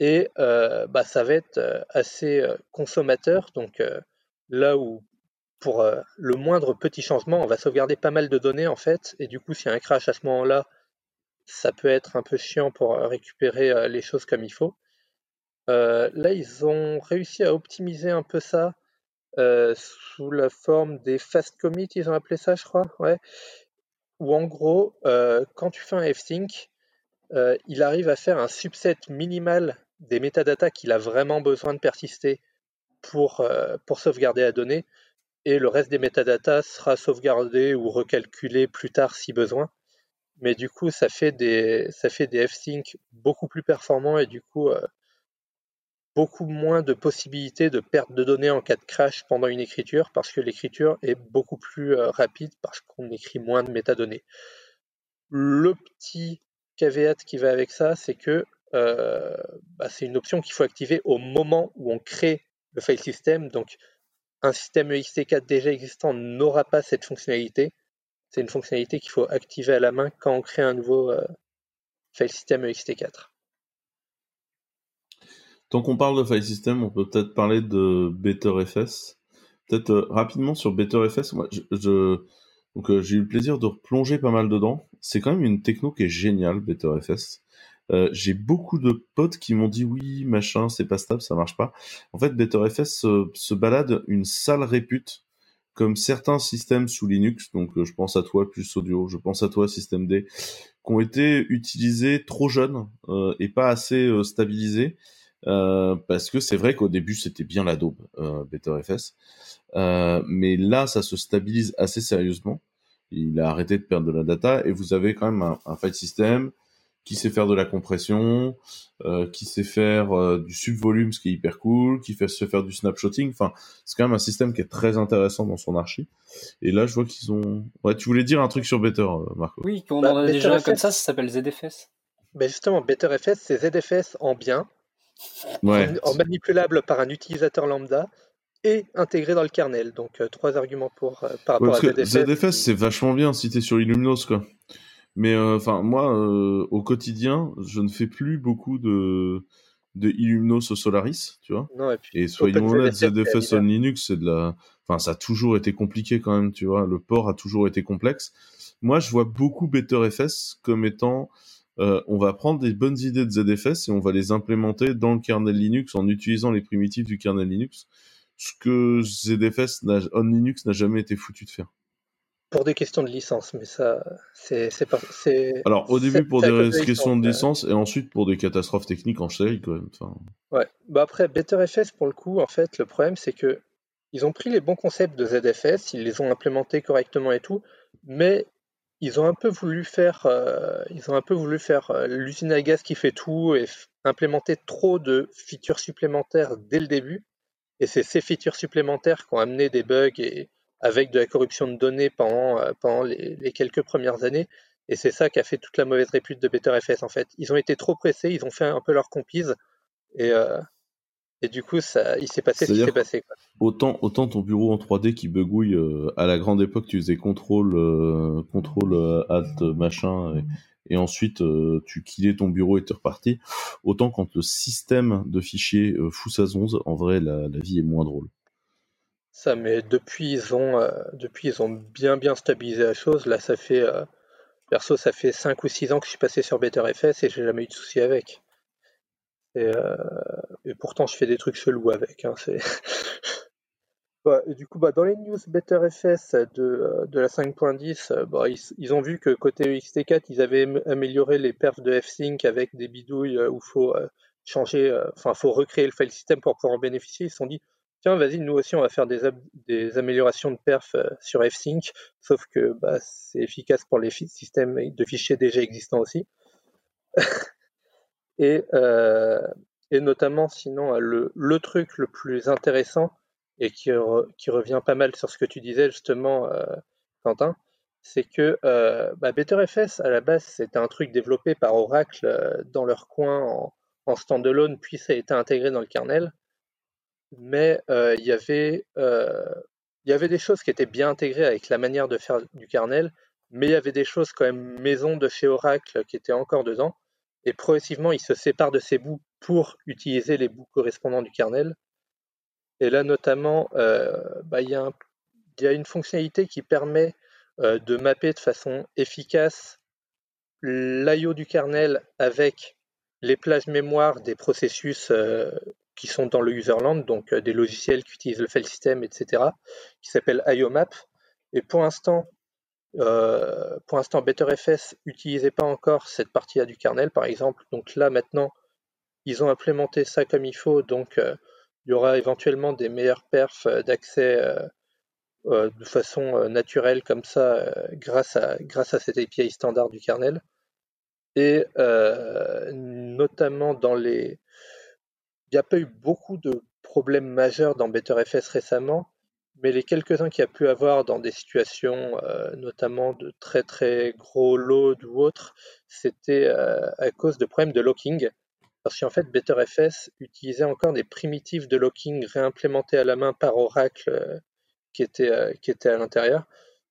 Et bah, ça va être assez consommateur. Donc là où pour le moindre petit changement, on va sauvegarder pas mal de données en fait. Et du coup, s'il y a un crash à ce moment-là, ça peut être un peu chiant pour récupérer les choses comme il faut. là, ils ont réussi à optimiser un peu ça sous la forme des fast commits, ils ont appelé ça, je crois. Ouais où en gros, euh, quand tu fais un f-sync, euh, il arrive à faire un subset minimal des métadatas qu'il a vraiment besoin de persister pour, euh, sauvegarder la donnée, et le reste des métadatas sera sauvegardé ou recalculé plus tard si besoin. Mais du coup, ça fait des, ça fait des f-sync beaucoup plus performants et du coup, beaucoup moins de possibilités de perte de données en cas de crash pendant une écriture parce que l'écriture est beaucoup plus euh, rapide parce qu'on écrit moins de métadonnées. Le petit caveat qui va avec ça, c'est que euh, bah, c'est une option qu'il faut activer au moment où on crée le file system. Donc, un système EXT4 déjà existant n'aura pas cette fonctionnalité. C'est une fonctionnalité qu'il faut activer à la main quand on crée un nouveau euh, file system EXT4. Tant qu'on parle de file system, on peut peut-être parler de BetterFS. Peut-être euh, rapidement sur BetterFS. Moi, j'ai eu le plaisir de replonger pas mal dedans. C'est quand même une techno qui est géniale, BetterFS. Euh, j'ai beaucoup de potes qui m'ont dit oui, machin, c'est pas stable, ça marche pas. En fait, BetterFS se balade une sale répute, comme certains systèmes sous Linux. Donc, je pense à toi plus audio, je pense à toi système D, qui ont été utilisés trop jeunes et pas assez stabilisés euh, parce que c'est vrai qu'au début c'était bien la daube euh, BetterFS, euh, mais là ça se stabilise assez sérieusement. Il a arrêté de perdre de la data et vous avez quand même un, un file system qui sait faire de la compression, euh, qui sait faire euh, du subvolume, ce qui est hyper cool, qui fait se faire du snapshotting. Enfin, c'est quand même un système qui est très intéressant dans son archi. Et là, je vois qu'ils ont. Ouais, tu voulais dire un truc sur Better, Marco Oui, qu'on bah, en a déjà comme ça, ça s'appelle ZFS. Ben justement, BetterFS, c'est ZFS en bien, en, manipulable par un utilisateur lambda et intégré dans le kernel. Donc euh, trois arguments pour euh, par rapport à ZFS. ZFS c'est vachement bien si t'es sur Illumos quoi. Mais euh, enfin moi au quotidien je ne fais plus beaucoup de de Illumos au Solaris, tu vois. et, soyons honnêtes, ZFS en Linux, c'est de la, enfin, ça a toujours été compliqué quand même, tu vois. Le port a toujours été complexe. Moi, je vois beaucoup BetterFS comme étant euh, on va prendre des bonnes idées de ZFS et on va les implémenter dans le kernel Linux en utilisant les primitives du kernel Linux, ce que ZFS on Linux n'a jamais été foutu de faire. Pour des questions de licence, mais ça, c'est pas. Alors, au début, pour des questions de licence, et ensuite pour des catastrophes techniques en série, quand même. Ouais. Bah après, BetterFS, pour le coup, en fait, le problème, c'est que ils ont pris les bons concepts de ZFS, ils les ont implémentés correctement et tout, mais ils ont un peu voulu faire, euh, ils ont un peu voulu faire euh, l'usine à gaz qui fait tout et implémenter trop de features supplémentaires dès le début. Et c'est ces features supplémentaires qui ont amené des bugs et avec de la corruption de données pendant, euh, pendant les, quelques premières années. Et c'est ça qui a fait toute la mauvaise répute de BetterFS en fait. Ils ont été trop pressés, ils ont fait un peu leur compise et, et du coup, ça, il s'est passé ce qui s'est passé. Autant, autant ton bureau en 3D qui bugouille, euh, à la grande époque, tu faisais contrôle, euh, contrôle euh, alt, machin, et, ensuite tu killais ton bureau et tu reparti. Autant quand le système de fichiers fout sa zonze, en vrai, la, vie est moins drôle. Ça, mais depuis, ils ont, depuis, ils ont bien, bien stabilisé la chose. Là, ça fait, perso, ça fait 5 ou 6 ans que je suis passé sur BetterFS et j'ai jamais eu de souci avec. Euh, et, pourtant, je fais des trucs chelous avec. Hein, et du coup, bah, dans les news BetterFS de, euh, de la 5.10, euh, bah, ils, ont vu que côté UXT4, ils avaient amélioré les perfs de F-Sync avec des bidouilles où faut changer, enfin, faut recréer le file system pour pouvoir en bénéficier. Ils se sont dit, tiens, vas-y, nous aussi, on va faire des, améliorations de perf sur F-Sync, sauf que bah, c'est efficace pour les systèmes de fichiers déjà existants aussi. Et, euh, et notamment, sinon, le, le, truc le plus intéressant et qui, revient pas mal sur ce que tu disais justement, euh, Quentin, c'est que euh, bah, BetterFS, à la base, c'était un truc développé par Oracle euh, dans leur coin en, en standalone, puis ça a été intégré dans le kernel. Mais il y avait il y avait des choses qui étaient bien intégrées avec la manière de faire du kernel, mais il y avait des choses quand même maison de chez Oracle qui étaient encore dedans. Et progressivement, il se sépare de ces bouts pour utiliser les bouts correspondants du kernel. Et là, notamment, euh, bah, il, y a il, y a une fonctionnalité qui permet euh, de mapper de façon efficace l'IO du kernel avec les plages mémoire des processus euh, qui sont dans le userland, donc des logiciels qui utilisent le file system, etc., qui s'appelle IOMAP. Et pour l'instant, euh, pour l'instant, BetterFS n'utilisait pas encore cette partie-là du kernel, par exemple. Donc là, maintenant, ils ont implémenté ça comme il faut. Donc, euh, il y aura éventuellement des meilleurs perfs euh, d'accès de façon naturelle, comme ça, grâce, à, grâce à cette API standard du kernel. Et notamment dans les. Il n'y a pas eu beaucoup de problèmes majeurs dans BetterFS récemment, mais les quelques-uns qu'il y a pu avoir dans des situations, euh, notamment de très très gros load ou autres, c'était euh, à cause de problèmes de locking. Parce qu'en fait, BetterFS utilisait encore des primitives de locking réimplémentées à la main par Oracle euh, qui, étaient, qui à l'intérieur.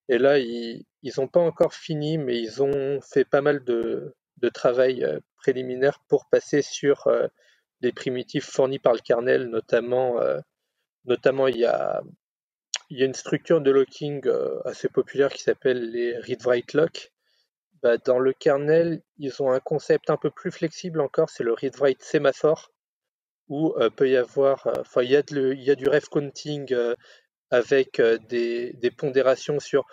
Et là, ils n'ont pas encore fini, mais ils ont fait pas mal de, de travail préliminaire pour passer sur les primitives fournies par le kernel, notamment, notamment il y a il y a une structure de locking euh, assez populaire qui s'appelle les read-write lock. Bah, dans le kernel, ils ont un concept un peu plus flexible encore, c'est le read-write sémaphore, où euh, peut y avoir, euh, enfin, il y, a il y a du ref counting avec des, pondérations sur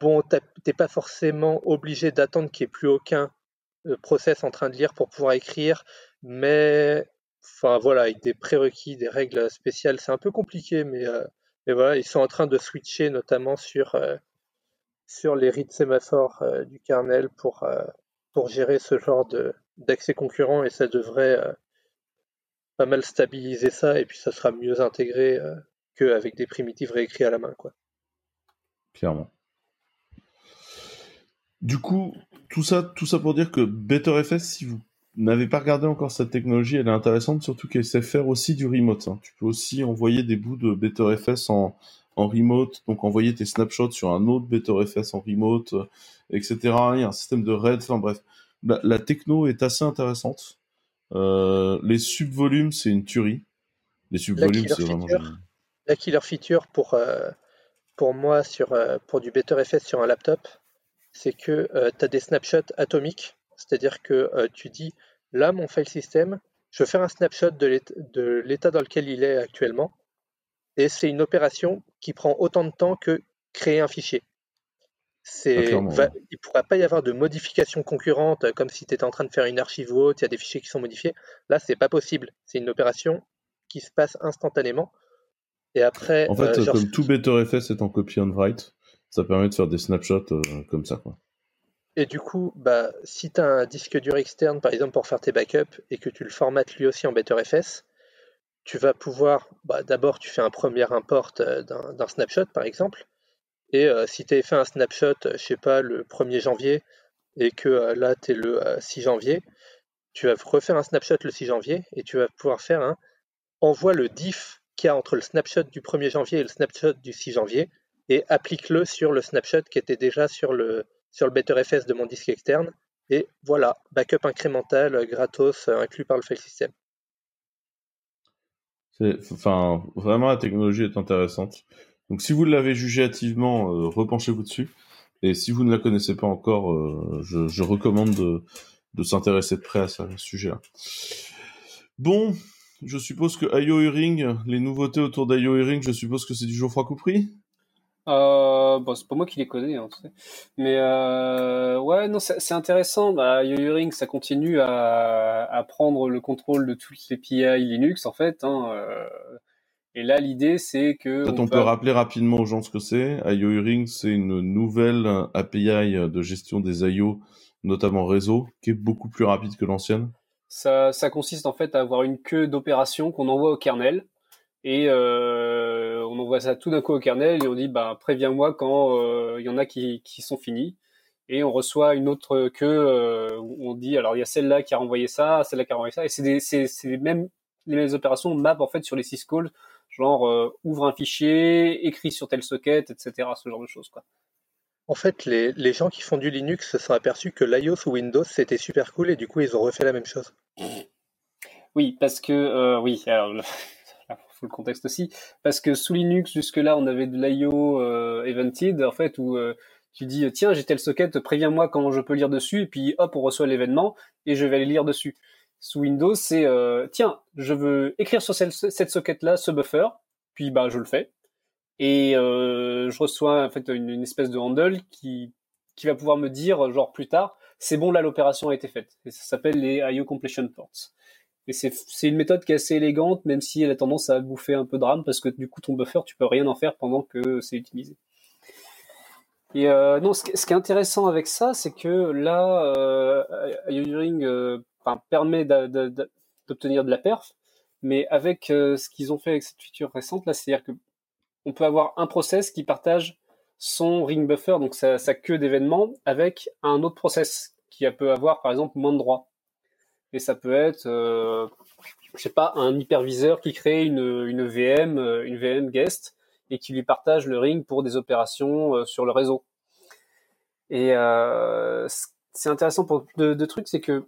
bon, t'es pas forcément obligé d'attendre qu'il n'y ait plus aucun process en train de lire pour pouvoir écrire, mais enfin voilà, avec des prérequis, des règles spéciales, c'est un peu compliqué, mais voilà, ils sont en train de switcher notamment sur, euh, sur les reads sémaphores euh, du kernel pour, euh, pour gérer ce genre d'accès concurrent et ça devrait pas mal stabiliser ça et puis ça sera mieux intégré qu'avec des primitives réécrits à la main. Quoi. Clairement. Du coup, tout ça, tout ça pour dire que BetterFS, si vous n'avez pas regardé encore cette technologie, elle est intéressante, surtout qu'elle sait faire aussi du remote. Hein. Tu peux aussi envoyer des bouts de BetterFS en, en remote, donc envoyer tes snapshots sur un autre BetterFS en remote, euh, etc. Il y a un système de RAID, enfin bref. La, techno est assez intéressante. Euh, les subvolumes, c'est une tuerie. Les subvolumes, c'est vraiment... La killer feature pour, euh, pour moi, sur, pour du BetterFS sur un laptop, c'est que tu as des snapshots atomiques c'est-à-dire que euh, tu dis, là, mon file system, je veux faire un snapshot de l'état dans lequel il est actuellement. Et c'est une opération qui prend autant de temps que créer un fichier. Ah, il ne pourra pas y avoir de modifications concurrentes, euh, comme si tu étais en train de faire une archive ou autre, il y a des fichiers qui sont modifiés. Là, c'est pas possible. C'est une opération qui se passe instantanément. Et après, en fait, euh, comme tout BetterFS est en copy on write, ça permet de faire des snapshots comme ça. Quoi. Et du coup, bah, si tu as un disque dur externe, par exemple, pour faire tes backups, et que tu le formates lui aussi en BetterFS, tu vas pouvoir, bah, d'abord, tu fais un premier import euh, d'un snapshot, par exemple, et euh, si tu avais fait un snapshot, euh, je sais pas, le 1er janvier, et que là, tu es le 6 janvier, tu vas refaire un snapshot le 6 janvier, et tu vas pouvoir faire un envoie le diff qu'il y a entre le snapshot du 1er janvier et le snapshot du 6 janvier, et applique-le sur le snapshot qui était déjà sur le, sur le BetterFS de mon disque externe. Et voilà, backup incrémental euh, gratos euh, inclus par le file system. Enfin, vraiment, la technologie est intéressante. Donc, si vous l'avez jugé hâtivement, euh, repenchez-vous dessus. Et si vous ne la connaissez pas encore, je, recommande de, s'intéresser de près à ce sujet-là. Bon, je suppose que IO Hearing, les nouveautés autour d'IO Hearing, je suppose que c'est du froid compris euh, bon, c'est pas moi qui les connais, hein, mais euh, ouais, non, c'est intéressant. Bah, ça continue à, à, prendre le contrôle de toutes les PI Linux, en fait. Hein, euh, et là, l'idée, c'est que on, peut rappeler rapidement aux gens ce que c'est. IO c'est une nouvelle API de gestion des IO, notamment réseau, qui est beaucoup plus rapide que l'ancienne. Ça, ça consiste en fait à avoir une queue d'opérations qu'on envoie au kernel et euh, on envoie ça tout d'un coup au kernel et on dit bah préviens-moi quand euh, il y en a qui, qui sont finis et on reçoit une autre queue euh, où on dit alors il y a celle-là qui a renvoyé ça, celle-là qui a renvoyé ça et c'est les mêmes les mêmes opérations map en fait sur les syscalls, genre ouvre un fichier, écrit sur telle socket, etc. Ce genre de choses quoi. En fait, les, les gens qui font du Linux se sont aperçus que l'iOS ou Windows c'était super cool et du coup ils ont refait la même chose. Oui, parce que oui, alors le contexte aussi, parce que sous Linux jusque-là on avait de l'IO evented en fait où tu dis tiens j'ai telle socket, préviens-moi quand je peux lire dessus et puis hop on reçoit l'événement et je vais aller lire dessus. Sous Windows c'est euh, tiens je veux écrire sur cette, cette socket là ce buffer puis bah je le fais. Et euh, je reçois en fait une, une, espèce de handle qui qui va pouvoir me dire genre plus tard c'est bon là l'opération a été faite et ça s'appelle les IO completion ports. Et c'est une méthode qui est assez élégante, même si elle a tendance à bouffer un peu de RAM, parce que du coup, ton buffer, tu peux rien en faire pendant que c'est utilisé. Et euh, non, ce, qui est intéressant avec ça, c'est que là, euh, IORing euh, permet d'obtenir de la perf, mais avec euh, ce qu'ils ont fait avec cette feature récente, là, c'est-à-dire que on peut avoir un process qui partage son ring buffer, donc sa, sa queue d'événements, avec un autre process qui peut avoir, par exemple, moins de droits. Et ça peut être, euh, je sais pas, un hyperviseur qui crée une, une VM, une VM guest, et qui lui partage le ring pour des opérations euh, sur le réseau. Et euh, c'est intéressant pour deux, trucs, c'est que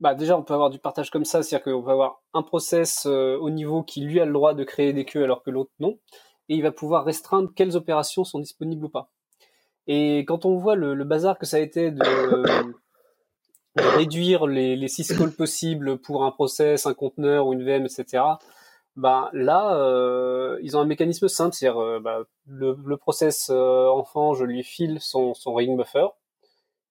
bah déjà on peut avoir du partage comme ça, c'est-à-dire qu'on peut avoir un process euh, au niveau qui lui a le droit de créer des queues alors que l'autre non, et il va pouvoir restreindre quelles opérations sont disponibles ou pas. Et quand on voit le, le bazar que ça a été de réduire les, les syscalls possibles pour un process, un conteneur ou une VM, etc bah là euh, ils ont un mécanisme simple, c'est-à-dire euh, bah, le, le, process euh, enfant, je lui file son, son ring buffer,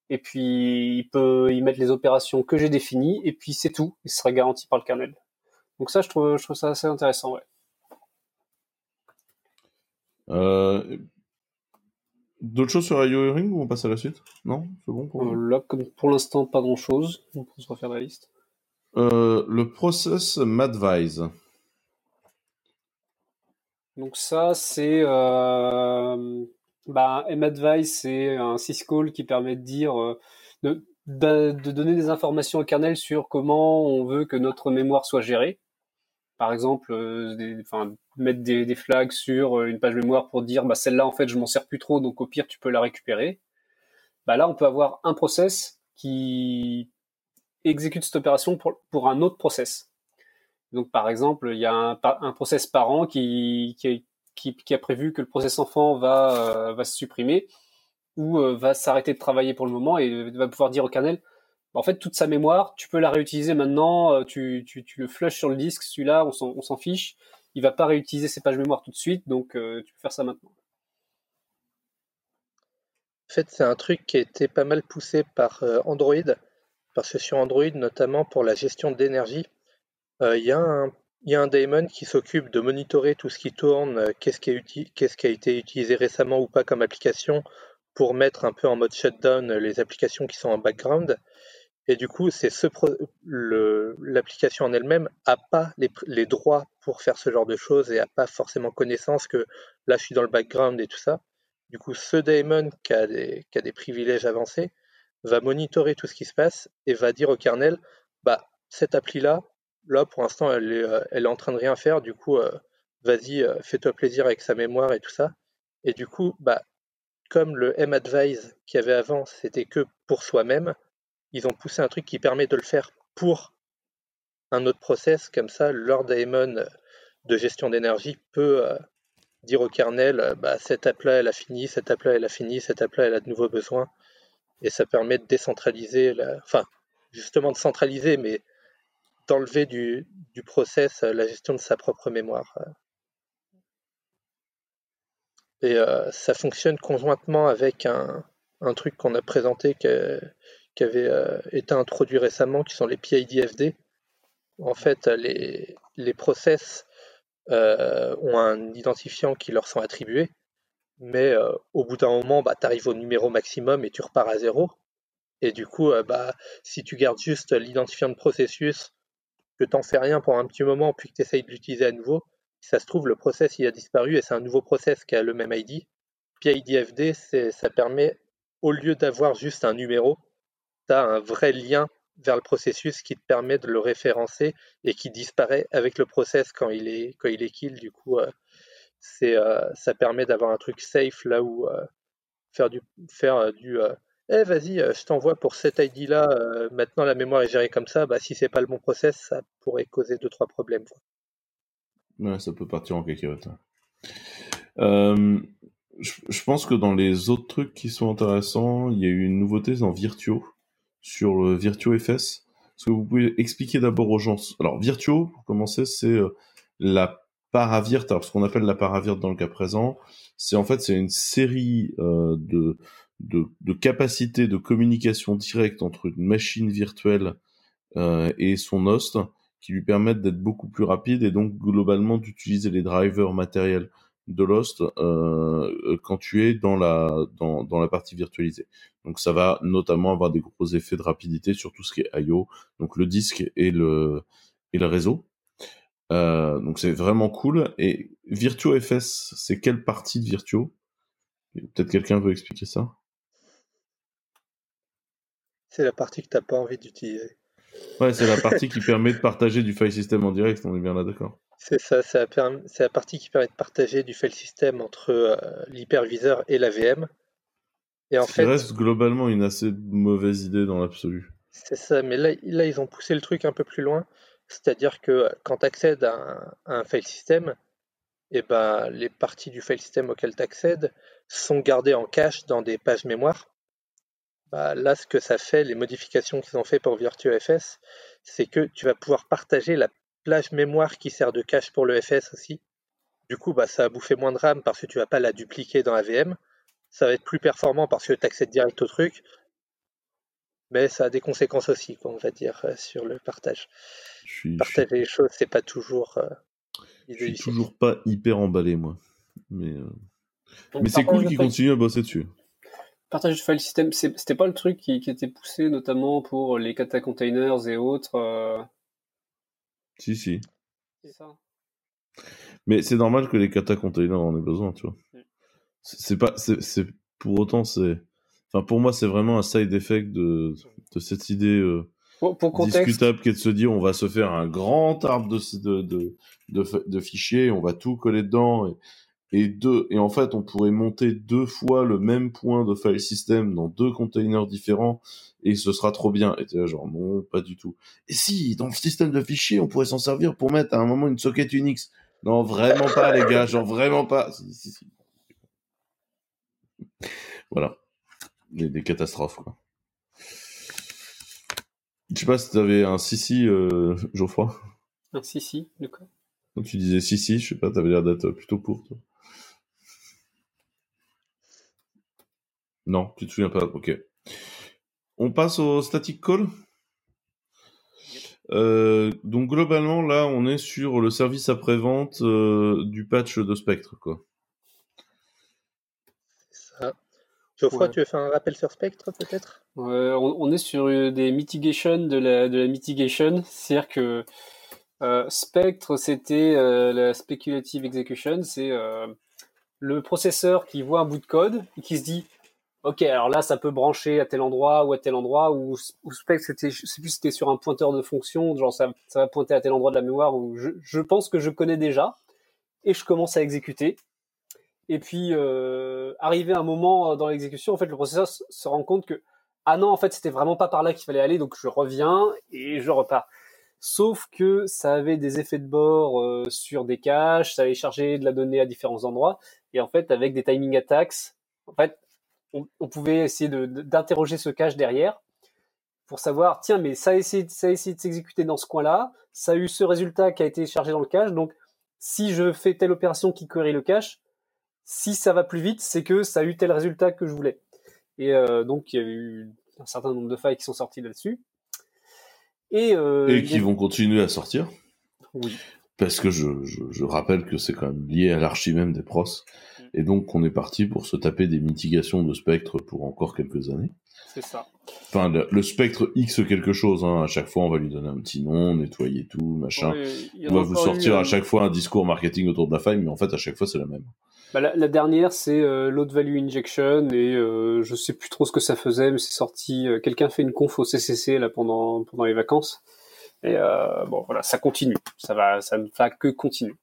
et puis il peut y mettre les opérations que j'ai définies, et puis c'est tout, il sera garanti par le kernel. Donc ça, je trouve, je trouve ça assez intéressant, ouais. Euh, D'autres choses sur IO Ring ou on passe à la suite? Non? C'est bon pour Là, comme pour l'instant, pas grand-chose. On peut se refaire la liste. le process Madvise. Donc ça, c'est euh, bah, M-Advice, c'est un syscall qui permet de dire euh, de, de, donner des informations au kernel sur comment on veut que notre mémoire soit gérée. Par exemple, euh, mettre des, flags sur une page mémoire pour dire bah, celle-là en fait je m'en sers plus trop, donc au pire tu peux la récupérer. Bah, là, on peut avoir un process qui exécute cette opération pour, un autre process. Donc, par exemple, il y a un, process parent qui, a prévu que le process enfant va, euh, se supprimer ou euh, va s'arrêter de travailler pour le moment et va pouvoir dire au kernel, en fait, toute sa mémoire, tu peux la réutiliser maintenant, euh, tu, le flushes sur le disque, celui-là, on s'en fiche, il va pas réutiliser ses pages mémoire tout de suite, donc tu peux faire ça maintenant. En fait, c'est un truc qui a été pas mal poussé par Android, parce que sur Android, notamment pour la gestion d'énergie, euh, il y, a un daemon qui s'occupe de monitorer tout ce qui tourne, euh, qu'est-ce qui, a été utilisé récemment ou pas comme application, pour mettre un peu en mode shutdown euh, les applications qui sont en background. Et du coup, c'est ce l'application en elle-même a pas les, droits pour faire ce genre de choses et a pas forcément connaissance que là je suis dans le background et tout ça. Du coup, ce daemon qui a des, qui a des privilèges avancés va monitorer tout ce qui se passe et va dire au kernel, bah cette appli là, Là, pour l'instant, elle est, euh, elle est en train de rien faire. Du coup, euh, vas-y, euh, fais-toi plaisir avec sa mémoire et tout ça. Et du coup, bah, comme le M-Advise qu'il y avait avant, c'était que pour soi-même, ils ont poussé un truc qui permet de le faire pour un autre process. Comme ça, leur daemon de gestion d'énergie peut dire au kernel, bah, cette app-là, elle a fini, cette app-là, elle a fini, cette app-là, elle a de nouveaux besoins. Et ça permet de décentraliser, enfin, justement de centraliser, mais d'enlever du, process euh, la gestion de sa propre mémoire. Euh. Et euh, ça fonctionne conjointement avec un, un truc qu'on a présenté qui, qui avait été introduit récemment, qui sont les PIDFD. En fait, les, les process ont un identifiant qui leur sont attribués, mais au bout d'un moment, bah, tu arrives au numéro maximum et tu repars à zéro. Et du coup, bah, si tu gardes juste l'identifiant de processus que t'en fais rien pendant un petit moment puis que tu essayes de l'utiliser à nouveau, si ça se trouve, le process il a disparu et c'est un nouveau process qui a le même ID. PIDFD, ça permet, au lieu d'avoir juste un numéro, un vrai lien vers le processus qui te permet de le référencer et qui disparaît avec le process quand il est, quand il est kill. Du coup, c'est, ça permet d'avoir un truc safe là où faire du, faire du eh vas-y, je t'envoie pour cette ID là, maintenant la mémoire est gérée comme ça, bah si c'est pas le bon process, ça pourrait causer deux trois problèmes. Ouais, ça peut partir en cacahuète. Euh, je, pense que dans les autres trucs qui sont intéressants, il y a eu une nouveauté dans Virtuo, sur le Virtuo FS. Est-ce que vous pouvez expliquer d'abord aux gens Alors, Virtuo, pour commencer, c'est euh, la paravirt. Alors, ce qu'on appelle la paravirt dans le cas présent, c'est en fait c'est une série euh, de, de, capacités de communication directe entre une machine virtuelle euh, et son host qui lui permettent d'être beaucoup plus rapide et donc globalement d'utiliser les drivers matériels de Lost euh, quand tu es dans la dans, dans la partie virtualisée. Donc ça va notamment avoir des gros effets de rapidité sur tout ce qui est I/O, donc le disque et le et le réseau. Euh, donc c'est vraiment cool. Et VirtuoFS, c'est quelle partie de Virtuo? Peut-être quelqu'un veut expliquer ça? C'est la partie que tu n'as pas envie d'utiliser. Ouais, c'est la partie qui permet de partager du file system en direct, on est bien là d'accord. C'est ça, c'est la, partie qui permet de partager du file system entre euh, l'hyperviseur et la VM. Et en fait, reste globalement une assez mauvaise idée dans l'absolu. C'est ça, mais là, là, ils ont poussé le truc un peu plus loin. C'est-à-dire que quand tu accèdes à un, file system, et eh ben, les parties du file system auquel tu accèdes sont gardées en cache dans des pages mémoire. Bah, là, ce que ça fait, les modifications qu'ils ont fait pour VirtuoFS, c'est que tu vas pouvoir partager la plage mémoire qui sert de cache pour le FS aussi. Du coup, bah, ça va bouffer moins de RAM parce que tu vas pas la dupliquer dans la VM. Ça va être plus performant parce que tu accèdes direct au truc. Mais ça a des conséquences aussi, on va dire, euh, sur le partage. Partager les choses, c'est pas toujours. Euh, je suis toujours pas hyper emballé, moi. Mais, euh, mais c'est cool qu'ils continuent à bosser dessus. Partage de file system, c'était pas le truc qui, était poussé notamment pour les kata containers et autres. Si, si. C'est ça. Mais c'est normal que les kata containers en aient besoin, tu vois. Mm. C'est pas, c'est pour autant, c'est, enfin pour moi, c'est vraiment un side effect de, de cette idée euh, discutable qui est de se dire, on va se faire un grand arbre de de, de, de, de fichiers, on va tout coller dedans et, et deux et en fait on pourrait monter deux fois le même point de file system dans deux containers différents et ce sera trop bien. Et là genre non pas du tout. Et si dans le système de fichiers on pourrait s'en servir pour mettre à un moment une socket Unix. Non vraiment pas les gars genre vraiment pas. Voilà. Des, des catastrophes quoi. Je sais pas si t'avais un si euh, Geoffroy? Un si de quoi tu disais si si je sais pas t'avais l'air d'être plutôt pour toi Non, tu te souviens pas. Ok. On passe au static call. Euh, donc globalement là, on est sur le service après-vente euh, du patch de Spectre, quoi. Ça. Geoffroy, tu veux faire un rappel sur Spectre, peut-être? On, est sur euh, des mitigations de la, de la mitigation, c'est-à-dire que Spectre, c'était la speculative execution, c'est le processeur qui voit un bout de code et qui se dit ok, alors là, ça peut brancher à tel endroit ou à tel endroit, ou, ou spec, c'était, je sais plus, c'était sur un pointeur de fonction, genre ça, ça va pointer à tel endroit de la mémoire où je, je pense que je connais déjà, et je commence à exécuter. Et puis, euh, arrivé un moment dans l'exécution, en fait, le processeur se rend compte que, ah non, en fait, c'était vraiment pas par là qu'il fallait aller, donc je reviens et je repars. Sauf que ça avait des effets de bord euh, sur des caches, ça allait charger de la donnée à différents endroits, et en fait, avec des timing attacks, en fait, on, pouvait essayer d'interroger ce cache derrière pour savoir, tiens, mais ça a essayé, ça a essayé de s'exécuter dans ce coin-là, ça a eu ce résultat qui a été chargé dans le cache, donc si je fais telle opération qui query le cache, si ça va plus vite, c'est que ça a eu tel résultat que je voulais. Et euh, donc il y a eu un certain nombre de failles qui sont sorties là-dessus. Et, euh, qui vont continuer à sortir. Oui. Parce que je rappelle que c'est quand même lié à l'archi même des pros. Et donc, on est parti pour se taper des mitigations de spectre pour encore quelques années. C'est ça. Enfin, le, spectre X quelque chose. Hein. À chaque fois, on va lui donner un petit nom, nettoyer tout, machin. on va vous sortir à chaque fois un discours marketing autour de la faille, mais en fait, à chaque fois, c'est la même. Bah, la, la dernière, c'est euh, value injection et euh, je sais plus trop ce que ça faisait, mais c'est sorti. euh, Quelqu'un fait une conf au CCC là pendant pendant les vacances. Et euh, bon, voilà, ça continue. Ça va, ça ne va que continuer.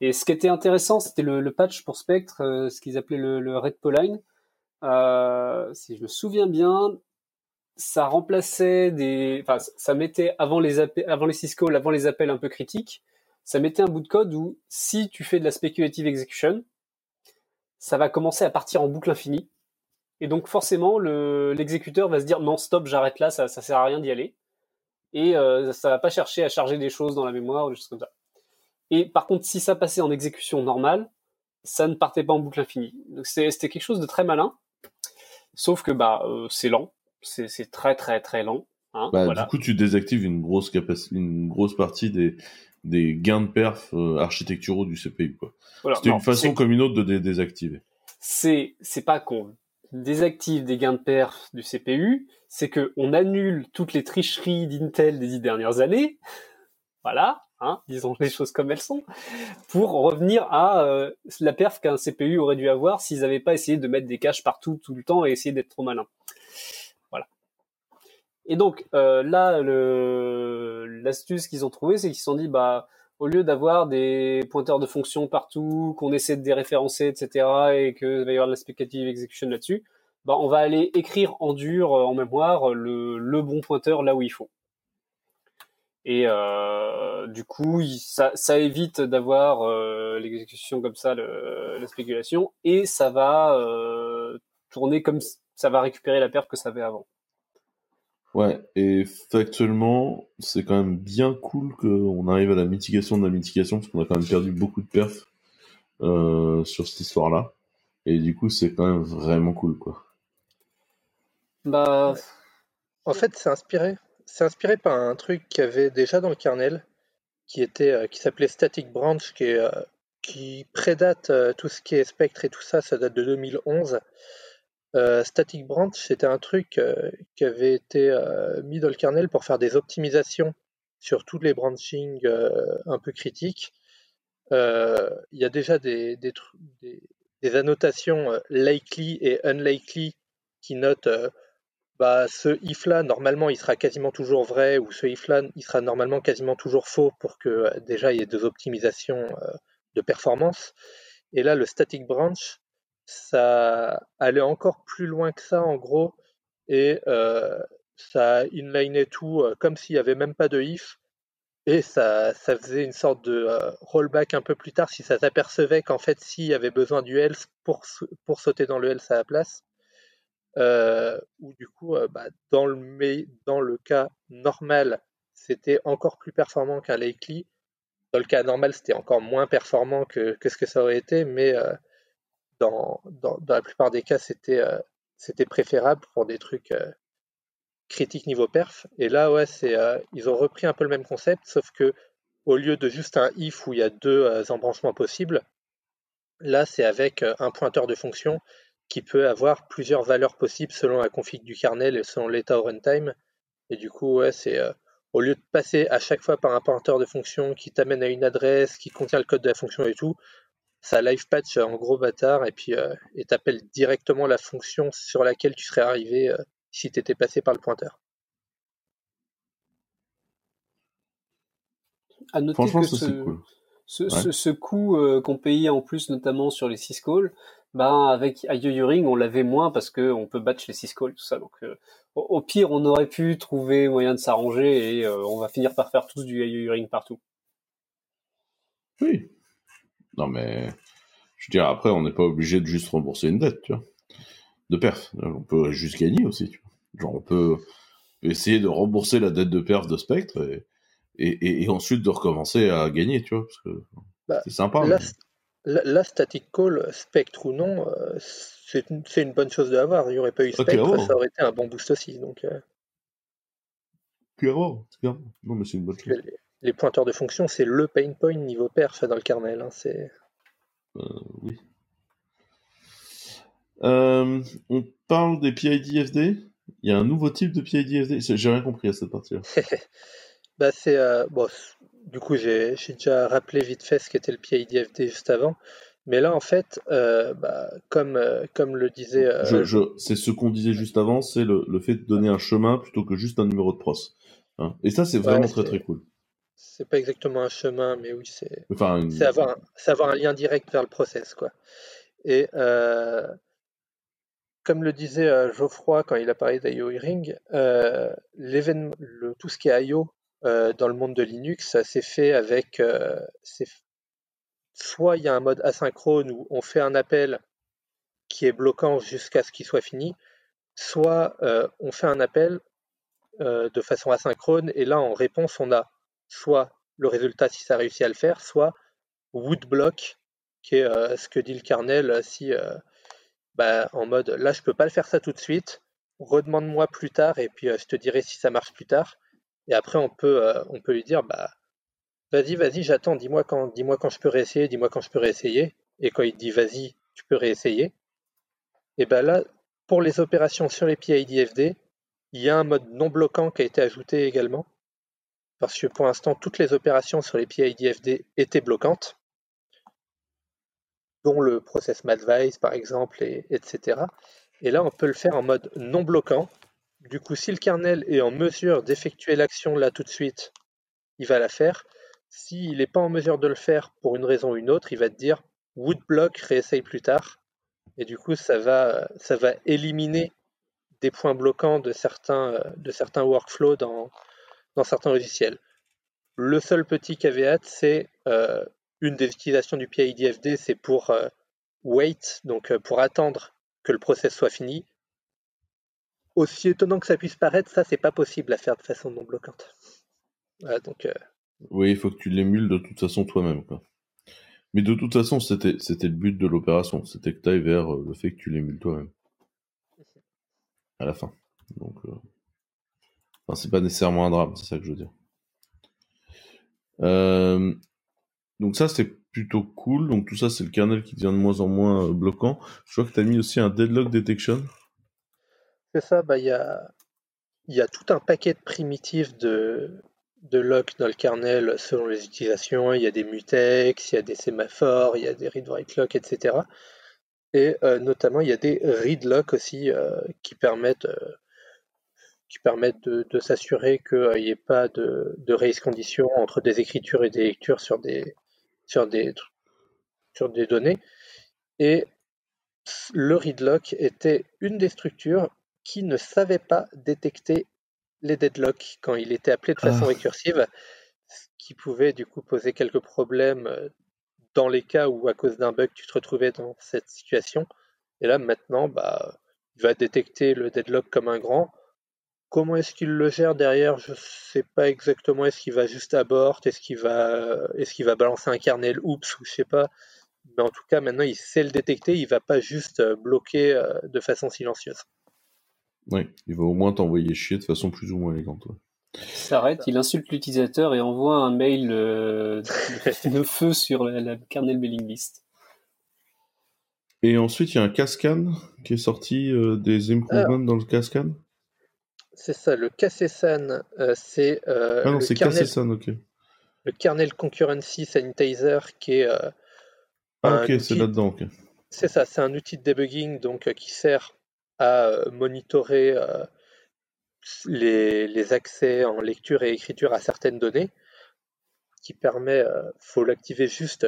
Et ce qui était intéressant, c'était le, le patch pour Spectre, euh, ce qu'ils appelaient le, le Red Pauline. Euh, si je me souviens bien, ça remplaçait des, enfin, ça mettait avant les appels, avant les syscalls, avant les appels un peu critiques, ça mettait un bout de code où si tu fais de la speculative execution, ça va commencer à partir en boucle infinie. Et donc forcément, le, l'exécuteur va se dire non, stop, j'arrête là, ça, ça sert à rien d'y aller. Et euh, ça va pas chercher à charger des choses dans la mémoire ou des choses comme ça. Et par contre, si ça passait en exécution normale, ça ne partait pas en boucle infinie. Donc c'était quelque chose de très malin. Sauf que bah euh, c'est lent, c'est très très très lent. Hein, Bah, voilà. Du coup, tu désactives une grosse capacité, une grosse partie des, des gains de perf euh, architecturaux du CPU. quoi. Voilà. C'était une façon comme une autre de dé- désactiver. c'est c'est pas qu'on désactive des gains de perf du CPU, c'est que on annule toutes les tricheries d'Intel des dix dernières années, voilà, hein, disons les choses comme elles sont, pour revenir à euh, la perf qu'un CPU aurait dû avoir s'ils n'avaient pas essayé de mettre des caches partout tout le temps et essayer d'être trop malin. Voilà. Et donc euh, là, l'astuce qu'ils ont trouvée, c'est qu'ils se sont dit bah au lieu d'avoir des pointeurs de fonction partout, qu'on essaie de déréférencer, etc., et que va y avoir de la speculative execution là-dessus, bah, on va aller écrire en dur, euh, en mémoire, le, bon pointeur là où il faut. Et euh, du coup, ça, évite d'avoir euh, l'exécution comme ça, la spéculation, et ça va tourner comme ça va récupérer la perte que ça avait avant. Ouais, et factuellement, c'est quand même bien cool qu'on arrive à la mitigation de la mitigation, parce qu'on a quand même perdu beaucoup de perf euh, sur cette histoire-là. Et du coup, c'est quand même vraiment cool, quoi. Bah, En fait, c'est inspiré. C'est inspiré par un truc qu'il y avait déjà dans le kernel, qui était, euh, qui s'appelait Static Branch, qui, est, euh, qui prédate euh, tout ce qui est Spectre et tout ça. Ça date de 2011. Euh, Static Branch, c'était un truc euh, qui avait été euh, mis dans le kernel pour faire des optimisations sur tous les branchings un peu critiques. Il y a déjà des, des, annotations likely et unlikely qui notent bah, ce if là, normalement, il sera quasiment toujours vrai, ou ce if là, il sera normalement quasiment toujours faux pour que déjà il y ait des optimisations de performance. Et là, le static branch, ça allait encore plus loin que ça en gros, et euh, ça inlinait tout euh, comme s'il n'y avait même pas de if, et ça, ça faisait une sorte de euh, rollback un peu plus tard si ça s'apercevait qu'en fait, s'il y avait besoin du else pour, pour sauter dans le else à la place. Euh, où du coup, bah, dans, le, mais dans le cas normal, c'était encore plus performant qu'un likely. Dans le cas normal, c'était encore moins performant que, que ce que ça aurait été, mais dans, la plupart des cas, c'était euh, c'était préférable pour des trucs euh, critiques niveau perf. Et là, ouais, c'est euh, ils ont repris un peu le même concept, sauf que au lieu de juste un if où il y a deux embranchements possibles, là, c'est avec un pointeur de fonction qui peut avoir plusieurs valeurs possibles selon la config du kernel et selon l'état au runtime. Et du coup, ouais, c'est au lieu de passer à chaque fois par un pointeur de fonction qui t'amène à une adresse, qui contient le code de la fonction et tout, ça live patch en gros bâtard et puis euh, et t'appelles directement la fonction sur laquelle tu serais arrivé euh, si t'étais passé par le pointeur. à noter Franchement, que ça, ce, c'est cool. ce, Ouais. ce, ce coût euh, qu'on payait en plus, notamment sur les syscalls, ben avec IOU Ring, on l'avait moins parce que on peut batch les syscalls, tout ça. Donc, euh, au, au pire, on aurait pu trouver moyen de s'arranger et euh, on va finir par faire tous du IOU Ring partout. Oui. Non, mais je veux dire, après, on n'est pas obligé de juste rembourser une dette, tu vois. De perf. On peut juste gagner aussi, tu vois. Genre, on peut essayer de rembourser la dette de perf de Spectre et, et, et, et ensuite de recommencer à gagner, tu vois. Parce que Bah, c'est sympa. Mais- là, static call, spectre ou non, euh, c'est une, bonne chose de avoir. Il n'y aurait pas eu Ok, spectre, ça aurait été un bon boost aussi. Donc, euh, Clairement, clairement. Non, mais c'est une bonne chose. Les pointeurs de fonction, c'est le pain point niveau perf dans le kernel. hein, c'est Oui. Euh, on parle des PID-FD. Il y a un nouveau type de PID-FD. J'ai rien compris à cette partie-là. Bah, c'est euh, bon, du coup, j'ai j'ai déjà rappelé vite fait ce qu'était le PIDFD juste avant. Mais là, en fait, euh, bah, comme, euh, comme le disait. euh, Je, je, c'est ce qu'on disait juste avant, c'est le, le fait de donner un chemin plutôt que juste un numéro de pros. Hein. Et ça, c'est vraiment Ouais, très très cool. C'est pas exactement un chemin, mais oui, c'est. Enfin, c'est avoir, avoir un lien direct vers le process, quoi. Et euh, comme le disait euh, Geoffroy quand il a parlé d'IO Hearing, euh, le- tout ce qui est IO euh, dans le monde de Linux, ça s'est fait avec. soit il y a un mode asynchrone où on fait un appel qui est bloquant jusqu'à ce qu'il soit fini, soit on fait un appel de façon asynchrone et là en réponse on a soit le résultat si ça réussit à le faire, soit woodblock qui est euh, ce que dit le kernel euh, si euh, bah, en mode là je peux pas le faire ça tout de suite, redemande-moi plus tard et puis je te dirai si ça marche plus tard. Et après on peut on peut lui dire bah vas-y vas-y j'attends, dis-moi quand dis-moi quand je peux réessayer, dis-moi quand je peux réessayer. Et quand il dit vas-y tu peux réessayer, et ben là pour les opérations sur les PIDFD, il y a un mode non bloquant qui a été ajouté également, parce que pour l'instant, toutes les opérations sur les PIDFD étaient bloquantes, dont le process Madvise par exemple, et, etc. Et là, on peut le faire en mode non bloquant. Du coup, si le kernel est en mesure d'effectuer l'action là tout de suite, il va la faire. S'il n'est pas en mesure de le faire pour une raison ou une autre, il va te dire woodblock, réessaye plus tard. Et du coup, ça va, ça va éliminer des points bloquants de certains, euh, de certains workflows dans, dans certains logiciels. Le seul petit caveat, c'est euh, une des utilisations du PIDFD, c'est pour euh, wait, donc euh, pour attendre que le process soit fini. Aussi étonnant que ça puisse paraître, ça c'est pas possible à faire de façon non bloquante. Voilà, donc Oui, il faut que tu l'émules de toute façon toi-même. Mais de toute façon, c'était le but de l'opération. C'était que tu ailles vers le fait que tu l'émules toi-même. À la fin. Donc. Enfin, c'est pas nécessairement un drame, c'est ça que je veux dire. Euh... Donc ça, c'est plutôt cool. Donc tout ça, c'est le kernel qui devient de moins en moins euh, bloquant. Je vois que tu as mis aussi un deadlock detection. c'est ça, bah, il y, a, tout un paquet de primitives de, de lock dans le kernel selon les utilisations. Il y a des mutex, il y a des sémaphores, il y a des read-write lock, etc. Et euh, notamment, il y a des read lock aussi qui permettent, qui permettent de, de s'assurer qu'il n'y ait pas de, de race condition entre des écritures et des lectures sur des, sur des, sur des données. Et le readlock était une des structures qui ne savait pas détecter les deadlocks quand il était appelé de façon Ah. récursive, ce qui pouvait du coup poser quelques problèmes euh, dans les cas où à cause d'un bug tu te retrouvais dans cette situation. Et là maintenant, bah, il va détecter le deadlock comme un grand. Comment est-ce qu'il le gère derrière Je sais pas exactement. Est-ce qu'il va juste abort Est-ce qu'il va, est-ce qu'il va balancer un kernel Oups ou je sais pas. Mais en tout cas, maintenant, il sait le détecter. Il va pas juste euh, bloquer euh, de façon silencieuse. Oui, il va au moins t'envoyer chier de façon plus ou moins élégante. ouais. Il s'arrête, il insulte l'utilisateur et envoie un mail euh, de feu sur la, la kernel mailing list. Et ensuite, il y a un Cascan qui est sorti, euh, des improvements dans le Cascan? C'est ça, le KCSAN, euh, c'est euh, Ah non, c'est kernel, ok. le kernel concurrency sanitizer qui est euh, Ah ok, c'est là-dedans, ok. C'est ça, c'est un outil de debugging donc, qui sert à monitorer les, les accès en lecture et écriture à certaines données, qui permet, euh, faut l'activer juste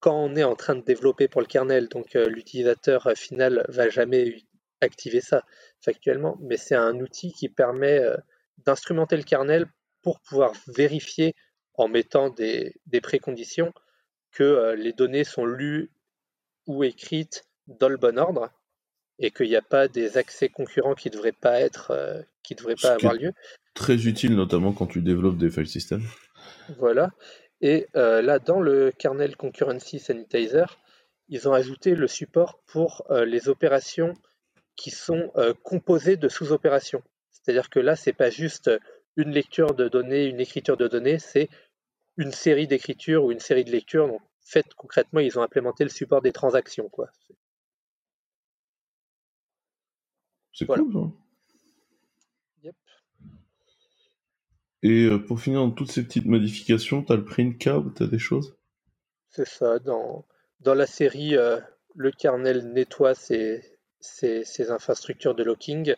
quand on est en train de développer pour le kernel, donc euh, l'utilisateur final va jamais activer ça factuellement, mais c'est un outil qui permet euh, d'instrumenter le kernel pour pouvoir vérifier en mettant des, des préconditions que euh, les données sont lues ou écrites dans le bon ordre et qu'il n'y a pas des accès concurrents qui ne devraient pas être euh, qui devraient Ce pas avoir lieu. Très utile, notamment quand tu développes des file systems. Voilà. Et euh, là, dans le kernel concurrency sanitizer, ils ont ajouté le support pour euh, les opérations qui sont euh, composées de sous-opérations. C'est-à-dire que là, c'est pas juste une lecture de données, une écriture de données, c'est une série d'écritures ou une série de lectures. Donc, en fait, concrètement, ils ont implémenté le support des transactions. Quoi. C'est Voilà. cool. Yep. Et euh, pour finir, dans toutes ces petites modifications, t'as le print K ou t'as des choses? C'est ça. Dans, dans la série, le kernel nettoie ses, ses, infrastructures de locking.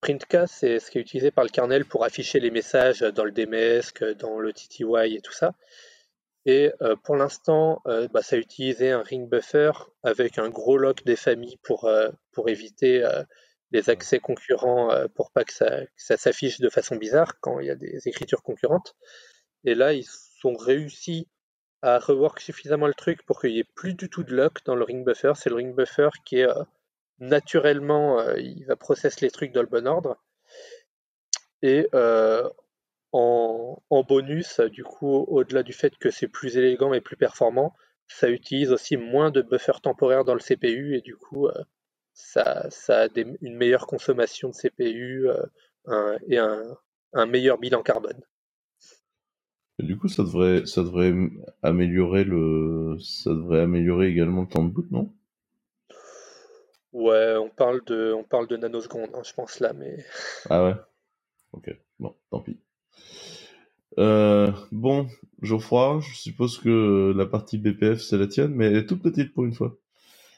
Printka, c'est ce qui est utilisé par le kernel pour afficher les messages dans le DMESC, dans le TTY et tout ça. Et euh, pour l'instant, euh, bah, ça a utilisé un ring buffer avec un gros lock des familles pour, euh, pour éviter les accès concurrents, pour pas que ça, ça s'affiche de façon bizarre quand il y a des écritures concurrentes. Et là, ils sont réussi à rework suffisamment le truc pour qu'il n'y ait plus du tout de lock dans le ring buffer. C'est le ring buffer qui est naturellement, il va processer les trucs dans le bon ordre. Et en, bonus, du coup, au-delà du fait que c'est plus élégant et plus performant, ça utilise aussi moins de buffer temporaire dans le CPU et du coup, euh, ça, a une meilleure consommation de CPU euh, et un, meilleur bilan carbone. du coup, ça devrait, ça améliorer ça devrait améliorer également le temps de boot, non? Ouais, on parle de, on parle de nanosecondes, hein, je pense là, mais. Ah ouais. Ok, bon, tant pis. Euh, bon, Geoffroy, je suppose que la partie BPF c'est la tienne, mais elle est toute petite pour une fois.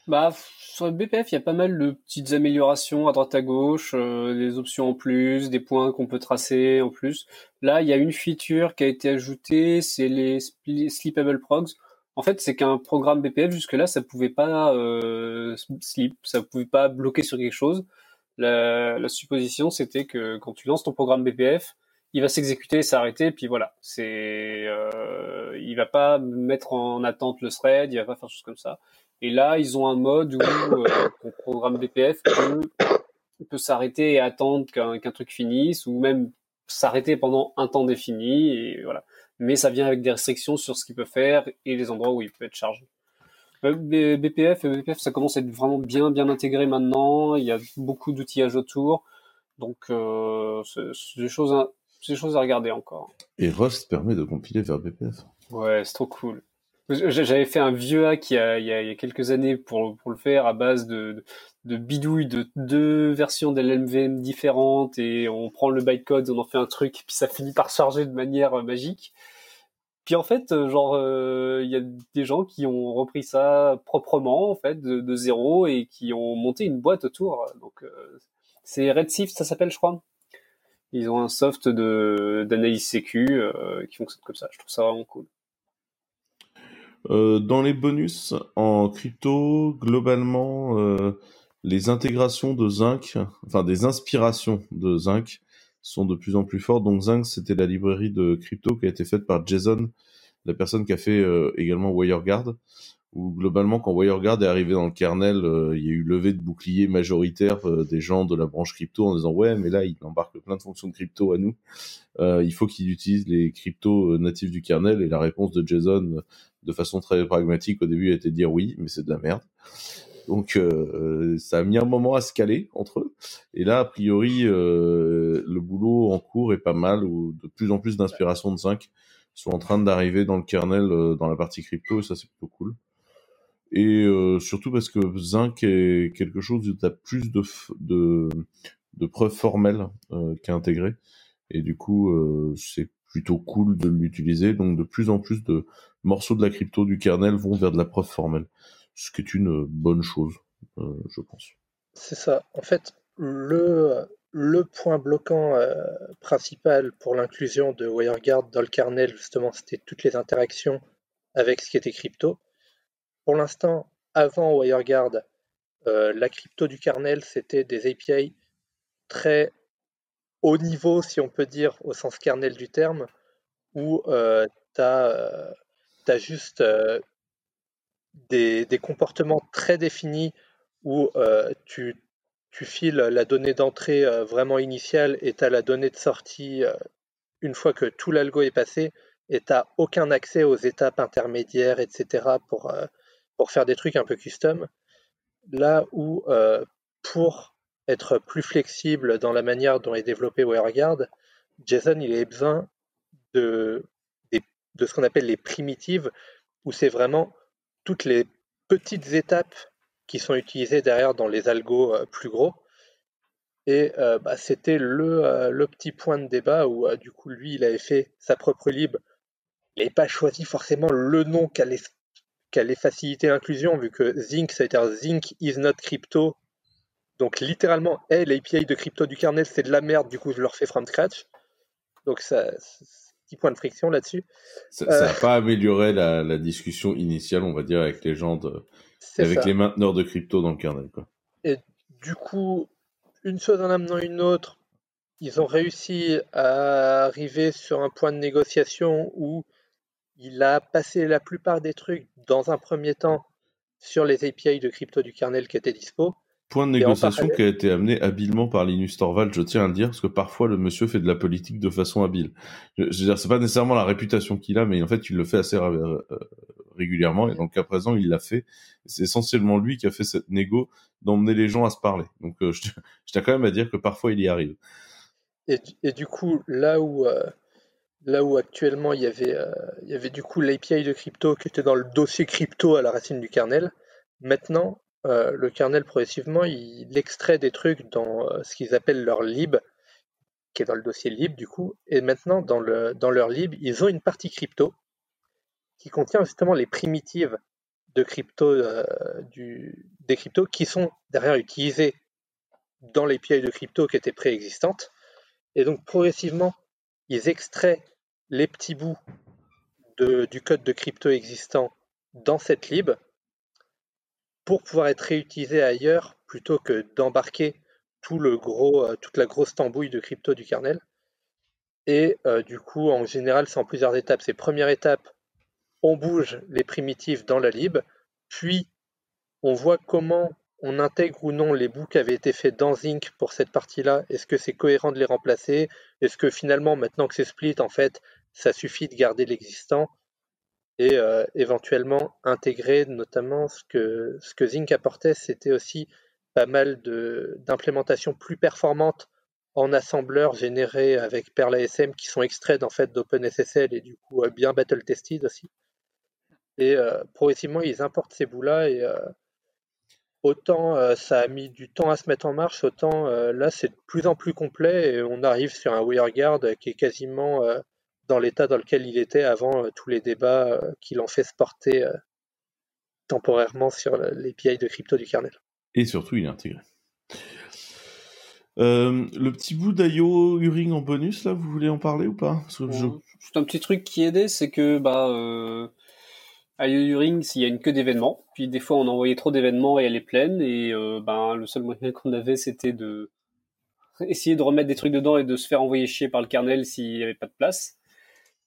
Bah, sur le BPF, il y a pas mal de petites améliorations à droite à gauche, euh, des options en plus, des points qu'on peut tracer en plus. Là, il y a une feature qui a été ajoutée, c'est les sleepable progs. En fait, c'est qu'un programme BPF jusque-là, ça pouvait pas euh, sleep, ça pouvait pas bloquer sur quelque chose. La, supposition, c'était que quand tu lances ton programme BPF, il va s'exécuter, s'arrêter, puis voilà. C'est, euh, il va pas mettre en attente le thread, il va pas faire chose comme ça. Et là, ils ont un mode où euh, ton programme BPF peut, peut s'arrêter et attendre qu'un truc finisse, ou même s'arrêter pendant un temps défini, et voilà. Mais ça vient avec des restrictions sur ce qu'il peut faire et les endroits où il peut être chargé. Euh, BPF, BPF, ça commence à être vraiment bien, bien intégré maintenant. Il y a beaucoup d'outillages autour. Donc, euh, c'est des choses c'est des choses à regarder encore. Et Rust permet de compiler vers BPF. Ouais, c'est trop cool. J'avais fait un vieux hack il y, a, il y a, quelques années pour, pour le faire à base de, de bidouilles de deux versions d'LMVM différentes et on prend le bytecode, on en fait un truc, puis ça finit par charger de manière euh, magique. Puis en fait, euh, genre, euh, il y a des gens qui ont repris ça proprement, en fait, de, zéro et qui ont monté une boîte autour. Donc, c'est Redshift, ça s'appelle, je crois. Ils ont un soft de d'analyse sécu euh, qui fonctionne comme ça. Je trouve ça vraiment cool. Euh, dans les bonus en crypto, globalement, euh, les intégrations de Zinc, enfin des inspirations de Zinc, sont de plus en plus fortes. Donc Zinc, c'était la librairie de crypto qui a été faite par Jason, la personne qui a fait également WireGuard où globalement quand WireGuard est arrivé dans le kernel, euh, il y a eu levée de bouclier majoritaire euh, des gens de la branche crypto en disant ouais mais là il embarque plein de fonctions de crypto à nous, euh, il faut qu'il utilise les cryptos natifs du kernel et la réponse de Jason de façon très pragmatique au début a été de dire oui mais c'est de la merde. Donc ça a mis un moment à se caler entre eux. Et là, a priori, le boulot en cours est pas mal, ou de plus en plus d'inspiration de 5 sont en train d'arriver dans le kernel, dans la partie crypto, et ça c'est plutôt cool. Et euh, surtout parce que Zinc est quelque chose où tu as plus de, preuves formelles euh, qu'à intégrer, et du coup euh, c'est plutôt cool de l'utiliser, donc de plus en plus de morceaux de la crypto du kernel vont vers de la preuve formelle, ce qui est une bonne chose, je pense. C'est ça, en fait, le, le point bloquant principal pour l'inclusion de WireGuard dans le kernel, justement, c'était toutes les interactions avec ce qui était crypto. Pour l'instant, avant WireGuard, euh, la crypto du kernel, c'était des API très haut niveau, si on peut dire, au sens kernel du terme, où euh, tu as, euh, juste des, comportements très définis où tu, tu, files la donnée d'entrée vraiment initiale et tu as la donnée de sortie une fois que tout l'algo est passé et tu n'as aucun accès aux étapes intermédiaires, etc. pour pour faire des trucs un peu custom. Là où, euh, pour être plus flexible dans la manière dont est développé WireGuard, JSON il a besoin de, de, ce qu'on appelle les primitives, où c'est vraiment toutes les petites étapes qui sont utilisées derrière dans les algos euh, plus gros. Et euh, bah, c'était le, le, petit point de débat où du coup lui il avait fait sa propre lib. Il n'avait pas choisi forcément le nom qu'allait allait faciliter l'inclusion, vu que Zinc, ça été un Zinc is not crypto. Donc littéralement, hey, l'API de crypto du kernel, c'est de la merde, du coup je le refais from scratch. Donc ça, petit point de friction là-dessus. Ça n'a pas amélioré la, discussion initiale, on va dire, avec les gens de, avec les mainteneurs de crypto dans le kernel. Quoi. Et du coup, une chose en amenant une autre, ils ont réussi à arriver sur un point de négociation où il a passé la plupart des trucs dans un premier temps sur les API de crypto du kernel qui étaient dispo. Point de négociation qui a été amené habilement par Linus Torvald, je tiens à le dire, parce que parfois le monsieur fait de la politique de façon habile. Je, veux dire, c'est pas nécessairement la réputation qu'il a, mais en fait, il le fait assez euh, régulièrement, et donc à présent, il l'a fait. C'est essentiellement lui qui a fait cette négo d'emmener les gens à se parler. Donc, euh, je, tiens quand même à dire que parfois, il y arrive. Et, du coup, là où, euh, là où actuellement il y avait, euh, il y avait du coup l'API de crypto qui était dans le dossier crypto à la racine du kernel, maintenant, euh, le kernel progressivement, il, extrait des trucs dans ce qu'ils appellent leur lib, qui est dans le dossier lib du coup, et maintenant dans, le, dans leur lib, ils ont une partie crypto qui contient justement les primitives de crypto, du, des cryptos qui sont derrière utilisées dans l'API de crypto qui était préexistante et donc progressivement, ils extraient les petits bouts du code de crypto existant dans cette lib pour pouvoir être réutilisés ailleurs plutôt que d'embarquer tout le gros, euh, toute la grosse tambouille de crypto du kernel. Et euh, du coup, en général, c'est en plusieurs étapes. C'est première étape, on bouge les primitives dans la lib, puis on voit comment on intègre ou non les bouts qui avaient été faits dans Zinc pour cette partie-là Est-ce que c'est cohérent de les remplacer? Est-ce que finalement, maintenant que c'est split, en fait, ça suffit de garder l'existant? Et euh, éventuellement intégrer notamment ce que, ce que Zinc apportait, c'était aussi pas mal d'implémentations plus performantes en assembleur générés avec Perl ASM qui sont extraits en fait d'OpenSSL et du coup euh, bien battle tested aussi. Et euh, progressivement, ils importent ces bouts-là et autant ça a mis du temps à se mettre en marche, autant là c'est de plus en plus complet et on arrive sur un WireGuard qui est quasiment dans l'état dans lequel il était avant tous les débats qui l'ont fait se porter temporairement sur l'API de crypto du kernel. Et surtout, il est intégré. le petit bout d'IO Uring en bonus, là, vous voulez en parler ou pas? C'est un petit truc qui aidait, c'est que bah, à Ring, s'il y a une queue d'événements. Puis des fois, on envoyait trop d'événements et elle est pleine. Et euh, ben, le seul moyen qu'on avait, c'était de essayer de remettre des trucs dedans et de se faire envoyer chier par le kernel s'il n'y avait pas de place.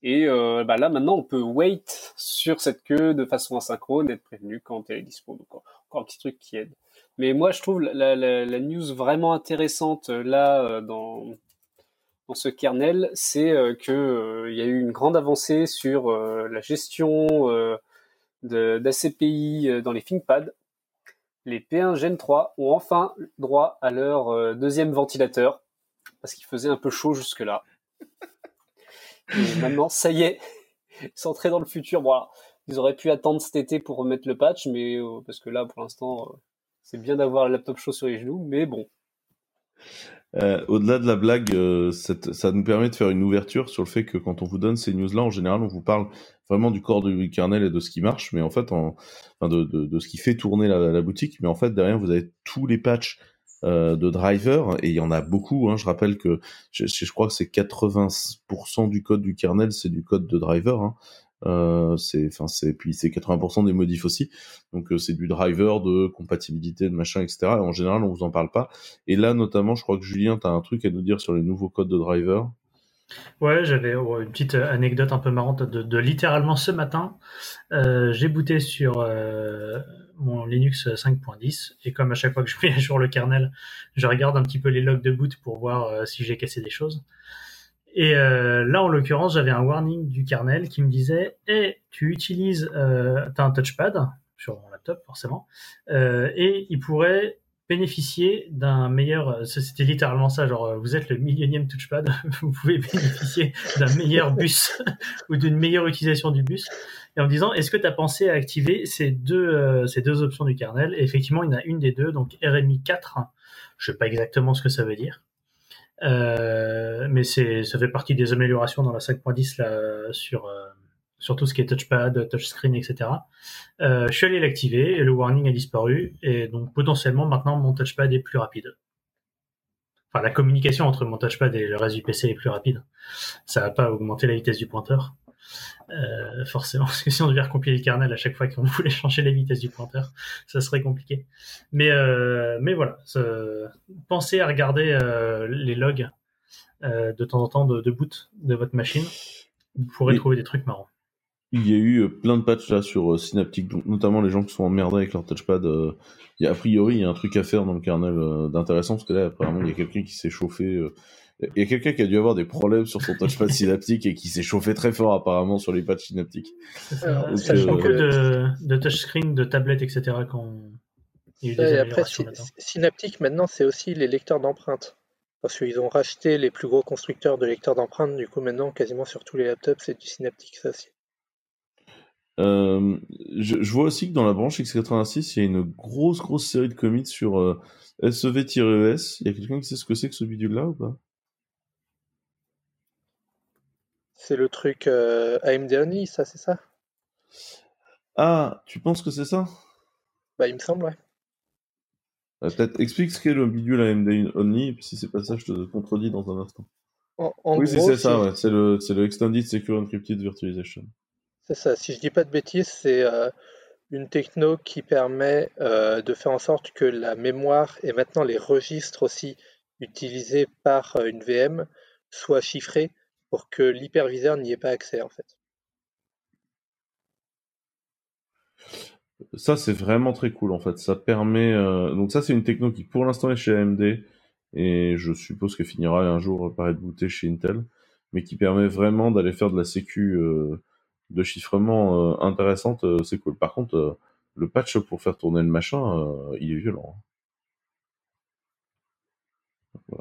Et euh, ben là, maintenant, on peut wait sur cette queue de façon asynchrone, être prévenu quand elle est dispo. Donc, encore un petit truc qui aide. Mais moi, je trouve la, news vraiment intéressante euh, là dans dans ce kernel, c'est il y a eu une grande avancée sur la gestion d'ACPI euh, dans les ThinkPad, les P1 Gen 3 ont enfin droit à leur euh, deuxième ventilateur, parce qu'il faisait un peu chaud jusque-là. Maintenant, ça y est, entré dans le futur. Bon, ils auraient pu attendre cet été pour remettre le patch, mais euh, parce que là, pour l'instant, c'est bien d'avoir le laptop chaud sur les genoux, mais bon. Euh, au-delà de la blague, euh, ça nous permet de faire une ouverture sur le fait que quand on vous donne ces news-là, en général, on vous parle vraiment du corps du kernel et de ce qui marche, mais en fait, de, ce qui fait tourner la, la, boutique. Mais en fait, derrière, vous avez tous les patchs euh, de drivers, et il y en a beaucoup. Hein. Je rappelle que je, je crois que c'est 80% du code du kernel, c'est du code de driver. Hein. Euh, c'est, c'est, puis c'est 80% des modifs aussi. Donc euh, c'est du driver, de compatibilité, de machin, etc. Et en général, on vous en parle pas. Et là, notamment, je crois que Julien, tu as un truc à nous dire sur les nouveaux codes de driver. Ouais, j'avais une petite anecdote un peu marrante de, littéralement ce matin. J'ai booté sur mon Linux 5.10 et comme à chaque fois que je mets à jour le kernel, je regarde un petit peu les logs de boot pour voir euh, si j'ai cassé des choses. Et euh, là, en l'occurrence, j'avais un warning du kernel qui me disait "Eh, tu utilises, euh, as un touchpad sur mon laptop forcément, et il pourrait bénéficier d'un meilleur. C'était littéralement ça, genre vous êtes le millionième touchpad, vous pouvez bénéficier d'un meilleur bus ou d'une meilleure utilisation du bus." Et en me disant "Est-ce que tu as pensé à activer ces deux euh, ces deux options du kernel? Et effectivement, il y en a une des deux, donc RMI 4. Je sais pas exactement ce que ça veut dire. Euh, mais c'est, ça fait partie des améliorations dans la 5.10 là, sur, euh, surtout ce qui est touchpad, touchscreen, etc. Euh, je suis allé l'activer et le warning a disparu et donc potentiellement maintenant mon touchpad est plus rapide. Enfin, la communication entre mon touchpad et le reste du PC est plus rapide. Ça va pas augmenter la vitesse du pointeur. Euh, forcément, parce que si on devait recompiler le kernel à chaque fois qu'on voulait changer la vitesse du pointeur, ça serait compliqué. Mais, euh, mais voilà, pensez à regarder euh, les logs de temps en temps de, de, boot de votre machine. Vous pourrez trouver des trucs marrants. Il y a eu plein de patchs là sur Synaptic, notamment les gens qui sont emmerdés avec leur touchpad. Il y a, a priori, il y a un truc à faire dans le kernel d'intéressant parce que là, apparemment, il y a quelqu'un qui s'est chauffé. Il y a quelqu'un qui a dû avoir des problèmes sur son touchpad synaptique et qui s'est chauffé très fort apparemment sur les patchs synaptiques. Ça, sachant que de, de touchscreen, de tablette, etc. Quand il y a eu des et après, Synaptic maintenant, c'est aussi les lecteurs d'empreintes. Parce qu'ils ont racheté les plus gros constructeurs de lecteurs d'empreintes, du coup maintenant quasiment sur tous les laptops c'est du Synaptic ça aussi. Euh, je, vois aussi que dans la branche x86, il y a une grosse grosse série de commits sur euh, SEV-ES. E il y a quelqu'un qui sait ce que c'est que ce bidule-là ou pas? C'est le truc euh, AMD Only, ça c'est ça? Ah, tu penses que c'est ça? Bah il me semble, ouais. Euh, peut-être explique ce qu'est le bidule AMD Only, et puis si c'est pas ça, je te contredis dans un instant. oui, c'est ça, ouais. c'est le, le Extended Secure Encrypted Virtualization. C'est ça, si je dis pas de bêtises, c'est euh, une techno qui permet euh, de faire en sorte que la mémoire et maintenant les registres aussi utilisés par une VM soient chiffrés pour que l'hyperviseur n'y ait pas accès en fait. Ça, c'est vraiment très cool en fait. Ça permet. Euh, donc, ça, c'est une techno qui pour l'instant est chez AMD et je suppose qu'elle finira un jour par être bootée chez Intel, mais qui permet vraiment d'aller faire de la sécu euh, de chiffrement euh, intéressante. c'est cool. Par contre, le patch pour faire tourner le machin, il est violent. Hein.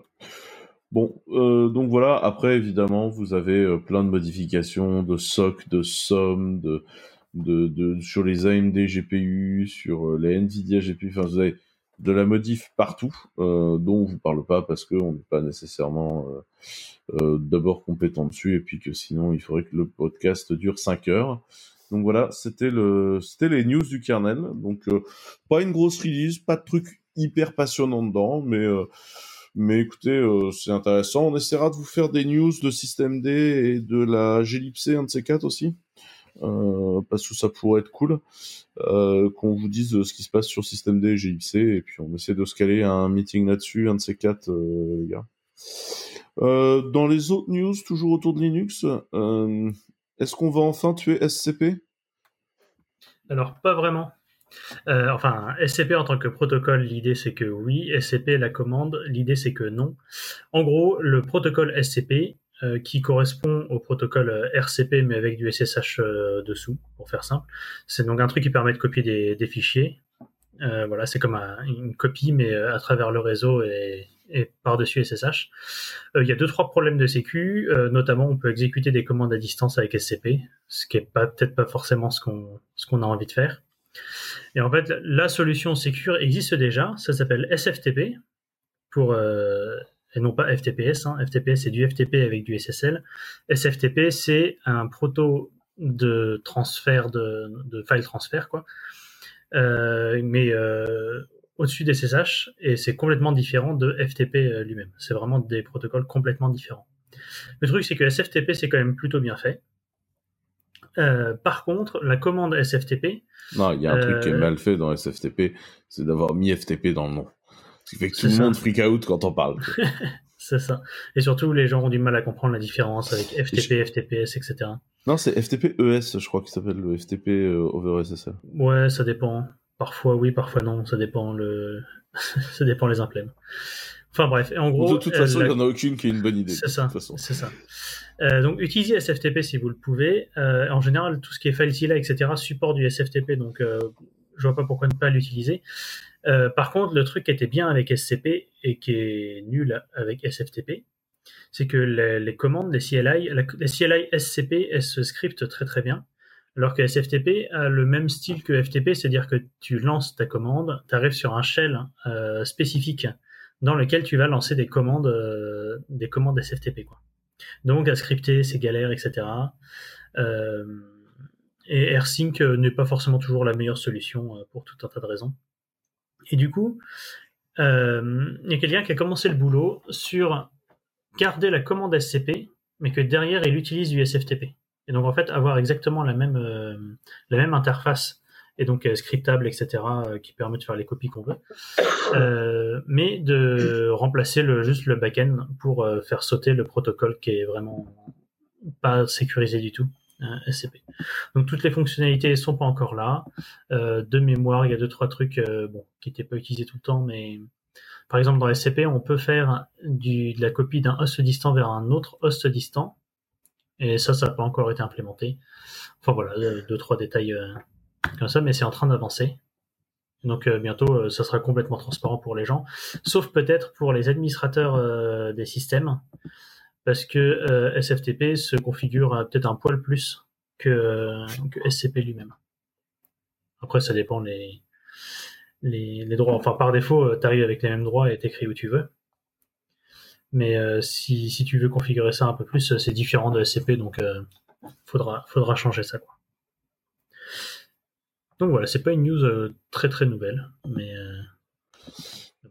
Bon, donc voilà. Après, évidemment, vous avez plein de modifications de SOC, de SOM, de de, de, sur les AMD GPU, sur euh, les Nvidia GPU, enfin vous avez de la modif partout, euh, dont on vous parle pas parce qu'on n'est pas nécessairement euh, euh, d'abord compétent dessus et puis que sinon il faudrait que le podcast dure 5 heures. Donc voilà, c'était le, c'était les news du kernel. Donc euh, pas une grosse release, pas de truc hyper passionnant dedans, mais mais écoutez, c'est intéressant. On essaiera de vous faire des news de système D et de la glibc, un de ces quatre aussi. Euh, parce que ça pourrait être cool euh, qu'on vous dise ce qui se passe sur System D et GXC, et puis on essaie de se caler un meeting là-dessus, un de ces quatre, euh, les gars. dans les autres news, toujours autour de Linux, est-ce qu'on va enfin tuer SCP Alors, pas vraiment. Enfin, SCP en tant que protocole, l'idée c'est que oui. SCP la commande, l'idée c'est que non. En gros, le protocole SCP, euh, qui correspond au protocole euh, RCP mais avec du SSH euh, dessous, pour faire simple. C'est donc un truc qui permet de copier des, fichiers. voilà, c'est comme une copie mais à travers le réseau et, par-dessus SSH. Il y a deux trois problèmes de sécu, notamment on peut exécuter des commandes à distance avec SCP, ce qui est pas peut-être pas forcément ce qu'on a envie de faire. Et en fait, la solution sécure existe déjà, ça s'appelle SFTP pour et non pas FTPS. Hein. FTPS, c'est du FTP avec du SSL. SFTP, c'est un proto de transfert de, file transfert, quoi. Euh, mais euh, au-dessus des SSH, et c'est complètement différent de FTP euh, lui-même. C'est vraiment des protocoles complètement différents. Le truc, c'est que SFTP, c'est quand même plutôt bien fait. Euh, par contre, la commande SFTP. Non, il y a un truc qui est mal fait dans SFTP, c'est d'avoir mis FTP dans le nom. Ce qui fait que tout le monde freak out quand on parle. c'est ça. Et surtout, les gens ont du mal à comprendre la différence avec FTP, FTPS, etc. Non, c'est FTP ES, je crois, qui s'appelle le FTP euh, over SSL. Ouais, ça dépend. Parfois oui, parfois non. Ça dépend le, ça dépend les implèmes. Enfin bref, en gros. De toute façon, il n'y en a aucune qui est une bonne idée. C'est ça. C'est ça. Euh, donc utilisez SFTP si vous le pouvez. Euh, en général, tout ce qui est FileZilla, etc. supporte du SFTP, donc euh, je vois pas pourquoi ne pas l'utiliser. Euh, par contre, le truc qui était bien avec SCP et qui est nul avec SFTP, c'est que les, commandes, les CLI, les CLI SCP, elles se scriptent très très bien, alors que SFTP a le même style que FTP, c'est-à-dire que tu lances ta commande, tu arrives sur un shell spécifique dans lequel tu vas lancer des commandes, des commandes SFTP. Donc à scripter, c'est galère, etc. et AirSync n'est pas forcément toujours la meilleure solution pour tout un tas de raisons. Et du coup, il y a quelqu'un qui a commencé le boulot sur garder la commande SCP, mais que derrière il utilise du SFTP. Et donc en fait avoir exactement la même la même interface et donc euh, scriptable, etc., euh, qui permet de faire les copies qu'on veut, euh, mais de remplacer le, juste le backend pour faire sauter le protocole qui est vraiment pas sécurisé du tout. SCP. Donc toutes les fonctionnalités sont pas encore là. de mémoire, il y a deux trois trucs bon qui n'étaient pas utilisés tout le temps, mais par exemple dans SCP, on peut faire de la copie d'un host distant vers un autre host distant, et ça, ça n'a pas encore été implémenté. Enfin voilà, deux trois détails comme ça, mais c'est en train d'avancer. Donc euh, bientôt, euh, ça sera complètement transparent pour les gens, sauf peut-être pour les administrateurs euh, des systèmes, parce que SFTP se configure peut-être un poil plus que, SCP lui-même. Après, ça dépend les, droits. Enfin, par défaut, tu arrives avec les mêmes droits et t'écris où tu veux. Mais si, tu veux configurer ça un peu plus, c'est différent de SCP, donc faudra, faudra changer ça. Donc voilà, c'est pas une news euh, très très nouvelle, mais. Euh,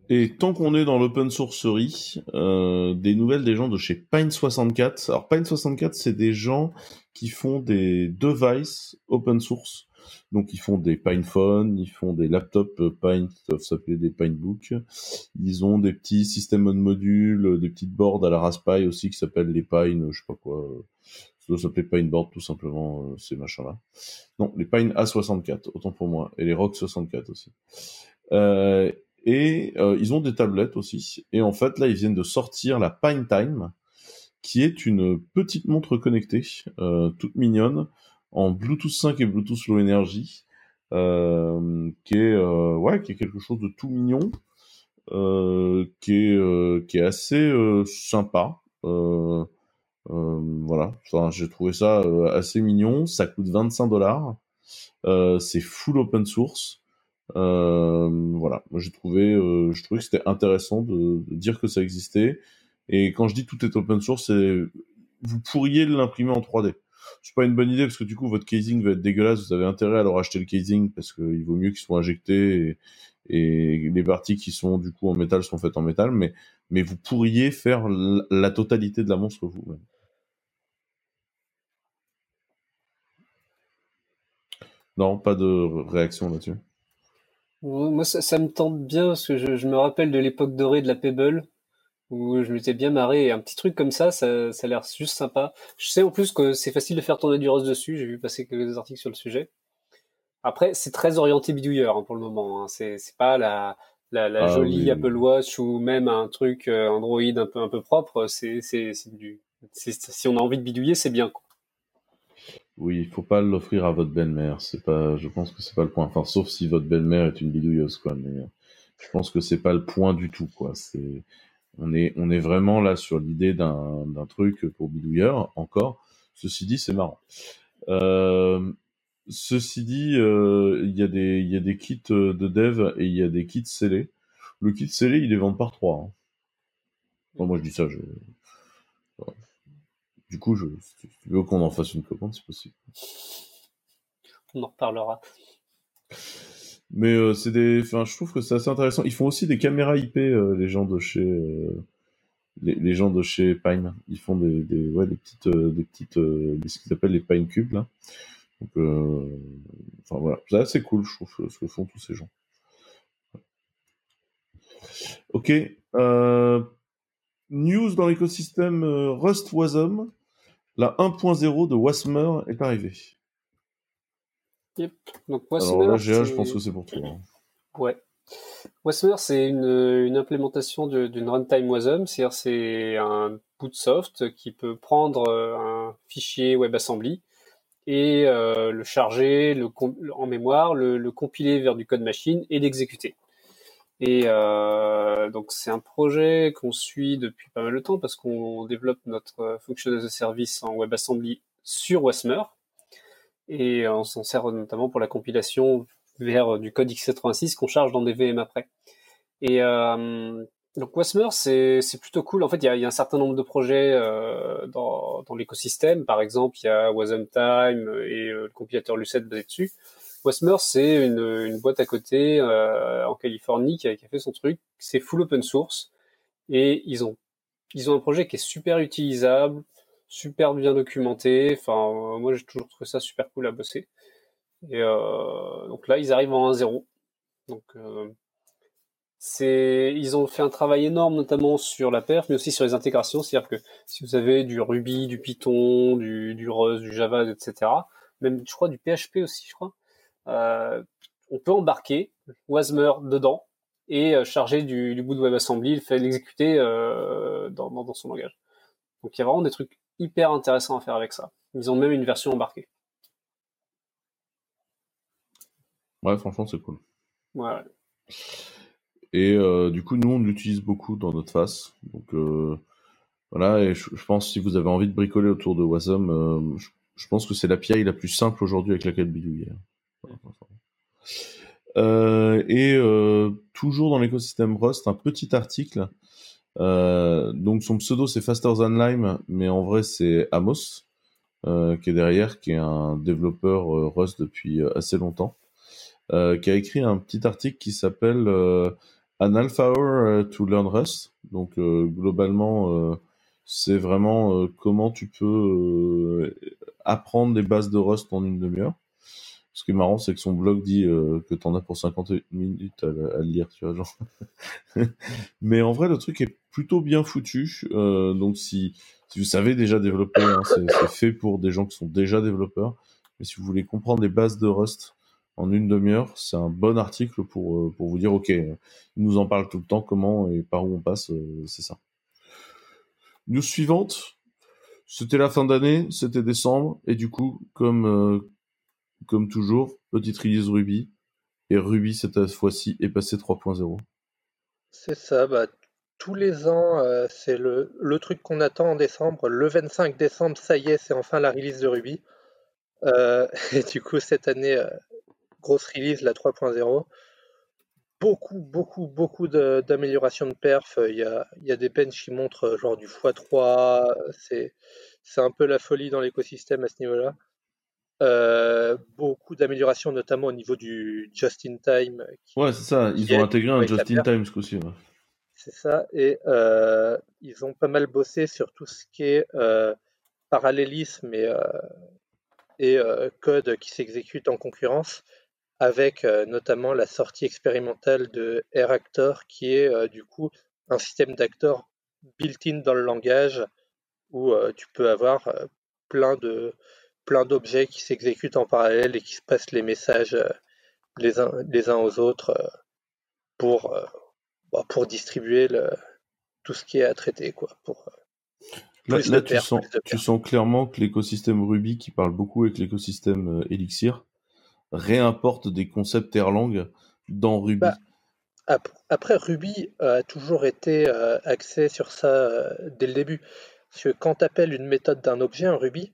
Et tant qu'on est dans l'open sourcerie, euh, des nouvelles des gens de chez Pine64. Alors Pine64, c'est des gens qui font des devices open source. Donc ils font des PinePhone, ils font des laptops Pine qui doivent s'appeler des PineBook. Ils ont des petits systèmes de modules, des petites boards à la Raspberry aussi qui s'appellent les Pine, je sais pas quoi. Ça doit s'appeler Pineboard tout simplement, euh, ces machins-là. Non, les Pine A64, autant pour moi, et les Rock 64 aussi. Euh, et euh, ils ont des tablettes aussi. Et en fait, là, ils viennent de sortir la Pine Time, qui est une petite montre connectée, toute mignonne, en Bluetooth 5 et Bluetooth Low Energy, qui est ouais, qui est quelque chose de tout mignon, qui est qui est assez sympa. Euh, voilà, enfin, j'ai trouvé ça euh, assez mignon. Ça coûte 25 dollars. Euh, c'est full open source. voilà, j'ai trouvé, je trouvais que c'était intéressant de, dire que ça existait. Et quand je dis tout est open source, c'est vous pourriez l'imprimer en 3D. C'est pas une bonne idée parce que du coup votre casing va être dégueulasse. Vous avez intérêt à leur acheter le casing parce qu'il vaut mieux qu'ils soient injectés et, les parties qui sont du coup en métal sont faites en métal. Mais mais vous pourriez faire la totalité de la monstre vous-même. Non, pas de réaction là-dessus. Moi, ça, me tente bien parce que je, me rappelle de l'époque dorée de la Pebble où je m'étais bien marré. Et un petit truc comme ça, ça, ça a l'air juste sympa. Je sais en plus que c'est facile de faire tourner du rose dessus. J'ai vu passer quelques articles sur le sujet. Après, c'est très orienté bidouilleur hein, pour le moment. Hein. C'est, pas la, la, la ah jolie Apple Watch ou même un truc euh, Android un peu un peu propre. C'est, c'est, du, si on a envie de bidouiller, c'est bien. Quoi. Oui, il faut pas l'offrir à votre belle-mère. C'est pas, je pense que c'est pas le point. Enfin, sauf si votre belle-mère est une bidouilleuse, quoi. Mais euh, je pense que c'est pas le point du tout, quoi. C'est, on est, on est vraiment là sur l'idée d'un, truc pour bidouilleur. Encore. Ceci dit, c'est marrant. Euh, ceci dit, euh, il y a des, il y a des kits de dev et il y a des kits scellés. Le kit scellé, il est vendu par trois. Hein. moi, je dis ça. Du coup, je, si tu veux qu'on en fasse une commande, c'est possible. On en reparlera. Mais euh, c'est des, enfin, je trouve que c'est assez intéressant. Ils font aussi des caméras IP, euh, les gens de chez, euh, les, gens de chez Pine. Ils font des, des ouais, des petites, des petites, ce qu'ils appellent les Pine Cubes là. Donc, enfin voilà, c'est assez cool, je trouve, ce que font tous ces gens. Ok. news dans l'écosystème Rust Wasm. La 1.0 de Wasmer est arrivée. Yep. Donc Wasmer, Alors là, je pense que c'est pour toi. Hein. Ouais. Wasmer, c'est une, une, implémentation d'une runtime Wasm, c'est-à-dire c'est un bout de soft qui peut prendre euh, un fichier WebAssembly et euh, le charger le, en mémoire, le, le, compiler vers du code machine et l'exécuter. Et euh, donc c'est un projet qu'on suit depuis pas mal de temps parce qu'on développe notre function as a service en WebAssembly sur Wasmer et on s'en sert notamment pour la compilation vers du code x86 qu'on charge dans des VM après. Et euh, Donc Wasmer, c'est plutôt cool. En fait, il y a, y a, un certain nombre de projets euh, dans, dans l'écosystème. Par exemple, il y a Wasm Time et euh, le compilateur Lucet basé dessus. Wasmer, c'est une, une, boîte à côté euh, en Californie qui a, qui a, fait son truc. C'est full open source et ils ont ils ont un projet qui est super utilisable, super bien documenté. Enfin, moi j'ai toujours trouvé ça super cool à bosser. Et euh, donc là, ils arrivent en 1.0. Donc euh, c'est, ils ont fait un travail énorme, notamment sur la perf, mais aussi sur les intégrations. C'est-à-dire que si vous avez du Ruby, du Python, du, du Rust, du Java, etc., même, je crois, du PHP aussi, je crois, euh, on peut embarquer Wasmer dedans et euh, charger du, du bout de WebAssembly, l'exécuter euh, dans, dans, dans son langage. Donc il y a vraiment des trucs hyper intéressants à faire avec ça. Ils ont même une version embarquée. Ouais, franchement, c'est cool. Ouais. Et euh, du coup, nous, on l'utilise beaucoup dans notre face. Donc euh, voilà, et je, je, pense si vous avez envie de bricoler autour de Wasm, euh, je, je, pense que c'est l'API la plus simple aujourd'hui avec laquelle bidouiller. Et toujours dans l'écosystème Rust, un petit article. Euh, donc son pseudo c'est Faster Than Lime, mais en vrai c'est Amos qui est derrière, qui est un développeur Rust depuis assez longtemps, qui a écrit un petit article qui s'appelle An Alpha Hour to Learn Rust. Donc globalement c'est vraiment comment tu peux apprendre les bases de Rust en une demi-heure. Ce qui est marrant, c'est que son blog dit euh, que t'en as pour 50 minutes à, à, le lire, tu vois, genre. Mais en vrai, le truc est plutôt bien foutu. Euh, donc, si, si vous savez déjà développer, hein, c'est fait pour des gens qui sont déjà développeurs. Mais si vous voulez comprendre les bases de Rust en une demi-heure, c'est un bon article pour, euh, pour vous dire, OK, il nous en parle tout le temps, comment et par où on passe, euh, c'est ça. News suivante, c'était la fin d'année, c'était décembre, et du coup, comme, euh, comme toujours, petite release Ruby. Et Ruby, cette fois-ci, est passé 3.0. C'est ça, bah, tous les ans, euh, c'est le, truc qu'on attend en décembre. Le 25 décembre, ça y est, c'est enfin la release de Ruby. Euh, et du coup, cette année, euh, grosse release, la 3.0. Beaucoup, beaucoup, beaucoup d'améliorations de, perf. Il y a, y a des benches qui montrent genre du x3. C'est un peu la folie dans l'écosystème à ce niveau-là. Euh, beaucoup d'améliorations, notamment au niveau du just-in-time. Ouais, c'est ça. Ils ont intégré un just-in-time ce coup-ci. Ouais. C'est ça. Et euh, ils ont pas mal bossé sur tout ce qui est euh, parallélisme et, et code qui s'exécute en concurrence, avec notamment la sortie expérimentale de RActor, qui est du coup un système d'acteurs built-in dans le langage, où tu peux avoir plein de plein d'objets qui s'exécutent en parallèle et qui se passent les messages euh, les uns, les uns aux autres euh, pour, euh, bah, pour distribuer le, tout ce qui est à traiter. Quoi, pour, là, là tu, sens, tu sens clairement que l'écosystème Ruby, qui parle beaucoup avec l'écosystème Elixir, réimporte des concepts Erlang dans Ruby. Bah, après, Ruby a toujours été axé sur ça dès le début. Parce que quand tu appelles une méthode d'un objet, un Ruby,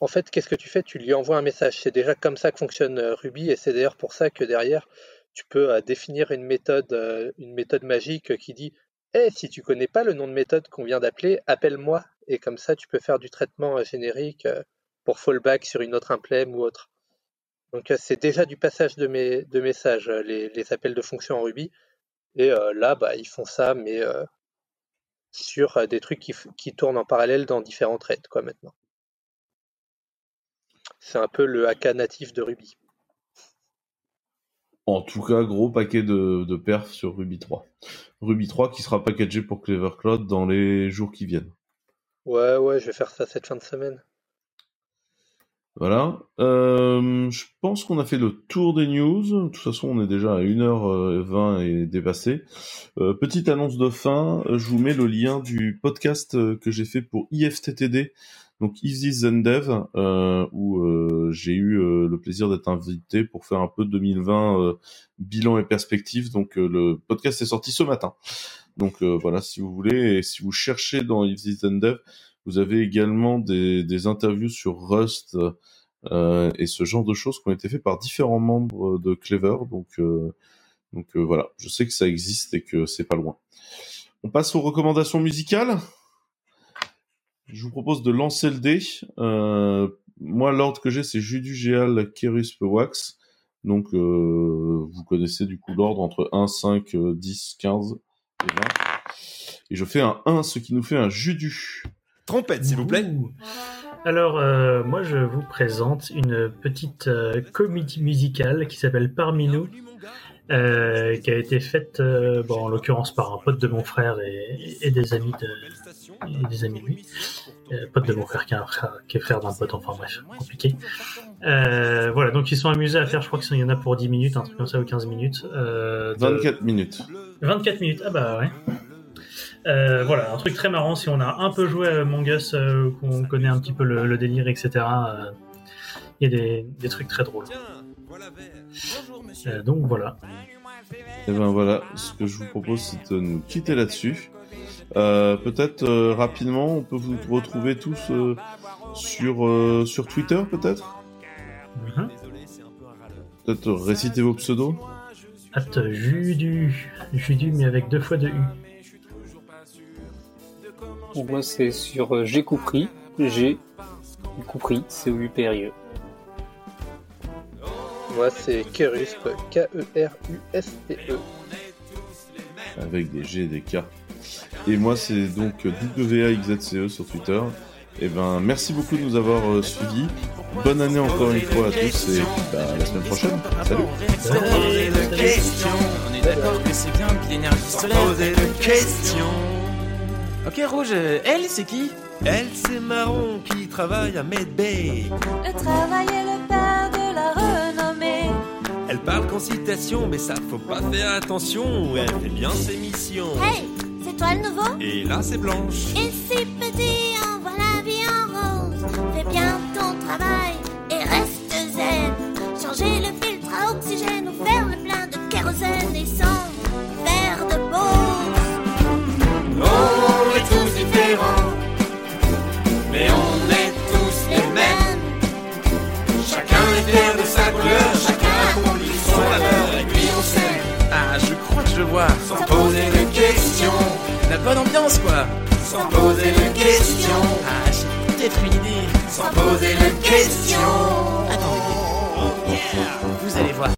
en fait, qu'est-ce que tu fais? Tu lui envoies un message. C'est déjà comme ça que fonctionne euh, Ruby, et c'est d'ailleurs pour ça que derrière, tu peux euh, définir une méthode, euh, une méthode magique qui dit hey, «Eh, si tu connais pas le nom de méthode qu'on vient d'appeler, appelle-moi. Et comme ça, tu peux faire du traitement générique pour fallback sur une autre implème ou autre. Donc c'est déjà du passage de, mes, messages, les, appels de fonction en Ruby. Et là, bah, ils font ça, mais sur des trucs qui, tournent en parallèle dans différents threads, quoi, maintenant. C'est un peu le AK natif de Ruby. En tout cas, gros paquet de, de perf sur Ruby 3. Ruby 3 qui sera packagé pour Clever Cloud dans les jours qui viennent. Ouais, ouais, je vais faire ça cette fin de semaine. Voilà. Euh, je pense qu'on a fait le tour des news. De toute façon, on est déjà à 1h20 et dépassé. Euh, petite annonce de fin. Je vous mets le lien du podcast que j'ai fait pour IFTTD donc Easy Zen Dev, euh, où euh, j'ai eu euh, le plaisir d'être invité pour faire un peu 2020 euh, bilan et perspective. Donc euh, le podcast est sorti ce matin. Donc voilà, si vous voulez, et si vous cherchez dans Easy Zen Dev, vous avez également des, des interviews sur Rust et ce genre de choses qui ont été faites par différents membres de Clever. Donc Donc euh, voilà, je sais que ça existe et que c'est pas loin. On passe aux recommandations musicales. Je vous propose de lancer le dé. Euh, moi, l'ordre que j'ai, c'est Judu Géal, Kerus, Wax. Donc, euh, vous connaissez du coup l'ordre entre 1, 5, 10, 15 et 20. Et je fais un 1, ce qui nous fait un Judu. Trompette, s'il vous plaît. Alors, euh, moi, je vous présente une petite euh, comédie musicale qui s'appelle Parmi nous, euh, qui a été faite, euh, bon, en l'occurrence, par un pote de mon frère et, et des amis de, et des amis de lui. Euh, pote de mon frère qui est, un frère, qui est frère d'un pote, enfin bref, compliqué. Euh, voilà, donc ils sont amusés à faire, je crois qu'il y en a pour 10 minutes, un truc comme ça, ou 15 minutes. De- 24 minutes. 24 minutes, ah bah ouais. Euh, voilà, un truc très marrant, si on a un peu joué à Among Us, euh, qu'on connaît un petit peu le, le délire, etc., euh, il y a des, des trucs très drôles. Euh, donc voilà. Et ben voilà, ce que je vous propose, c'est de nous quitter là-dessus. Euh, peut-être euh, rapidement, on peut vous retrouver tous euh, sur euh, sur Twitter, peut-être? Mhm. Peut-être réciter vos pseudos. At Judu, Judu, mais avec deux fois de U. Pour moi, c'est sur J'ai compris. J'ai compris. C'est u p r i e Moi, c'est Kerusp, K-E-R-U-S-P-E. avec des G et des K. Et moi, c'est donc WAXZCE E sur Twitter. Et ben, merci beaucoup de nous avoir euh, suivis. Bonne année encore une fois à tous et bah, à la semaine prochaine. Salut. On est d'accord que c'est bien que l'énergie solaire. Ok, Rouge, elle, c'est qui? Elle, c'est Marron qui travaille à Medbay. Le travail est le père de la. Elle parle qu'en citation, mais ça faut pas faire attention. Elle fait bien ses missions. Hey, c'est toi le nouveau? Et là, c'est Blanche. Ici petit, on voit la vie en rose. Fais bien ton travail et reste zen. Changer le je vois. Sans poser de questions, La bonne ambiance, quoi. sans poser de questions, Ah, j'ai peut-être une idée. sans poser de questions. Attendez, vous allez voir.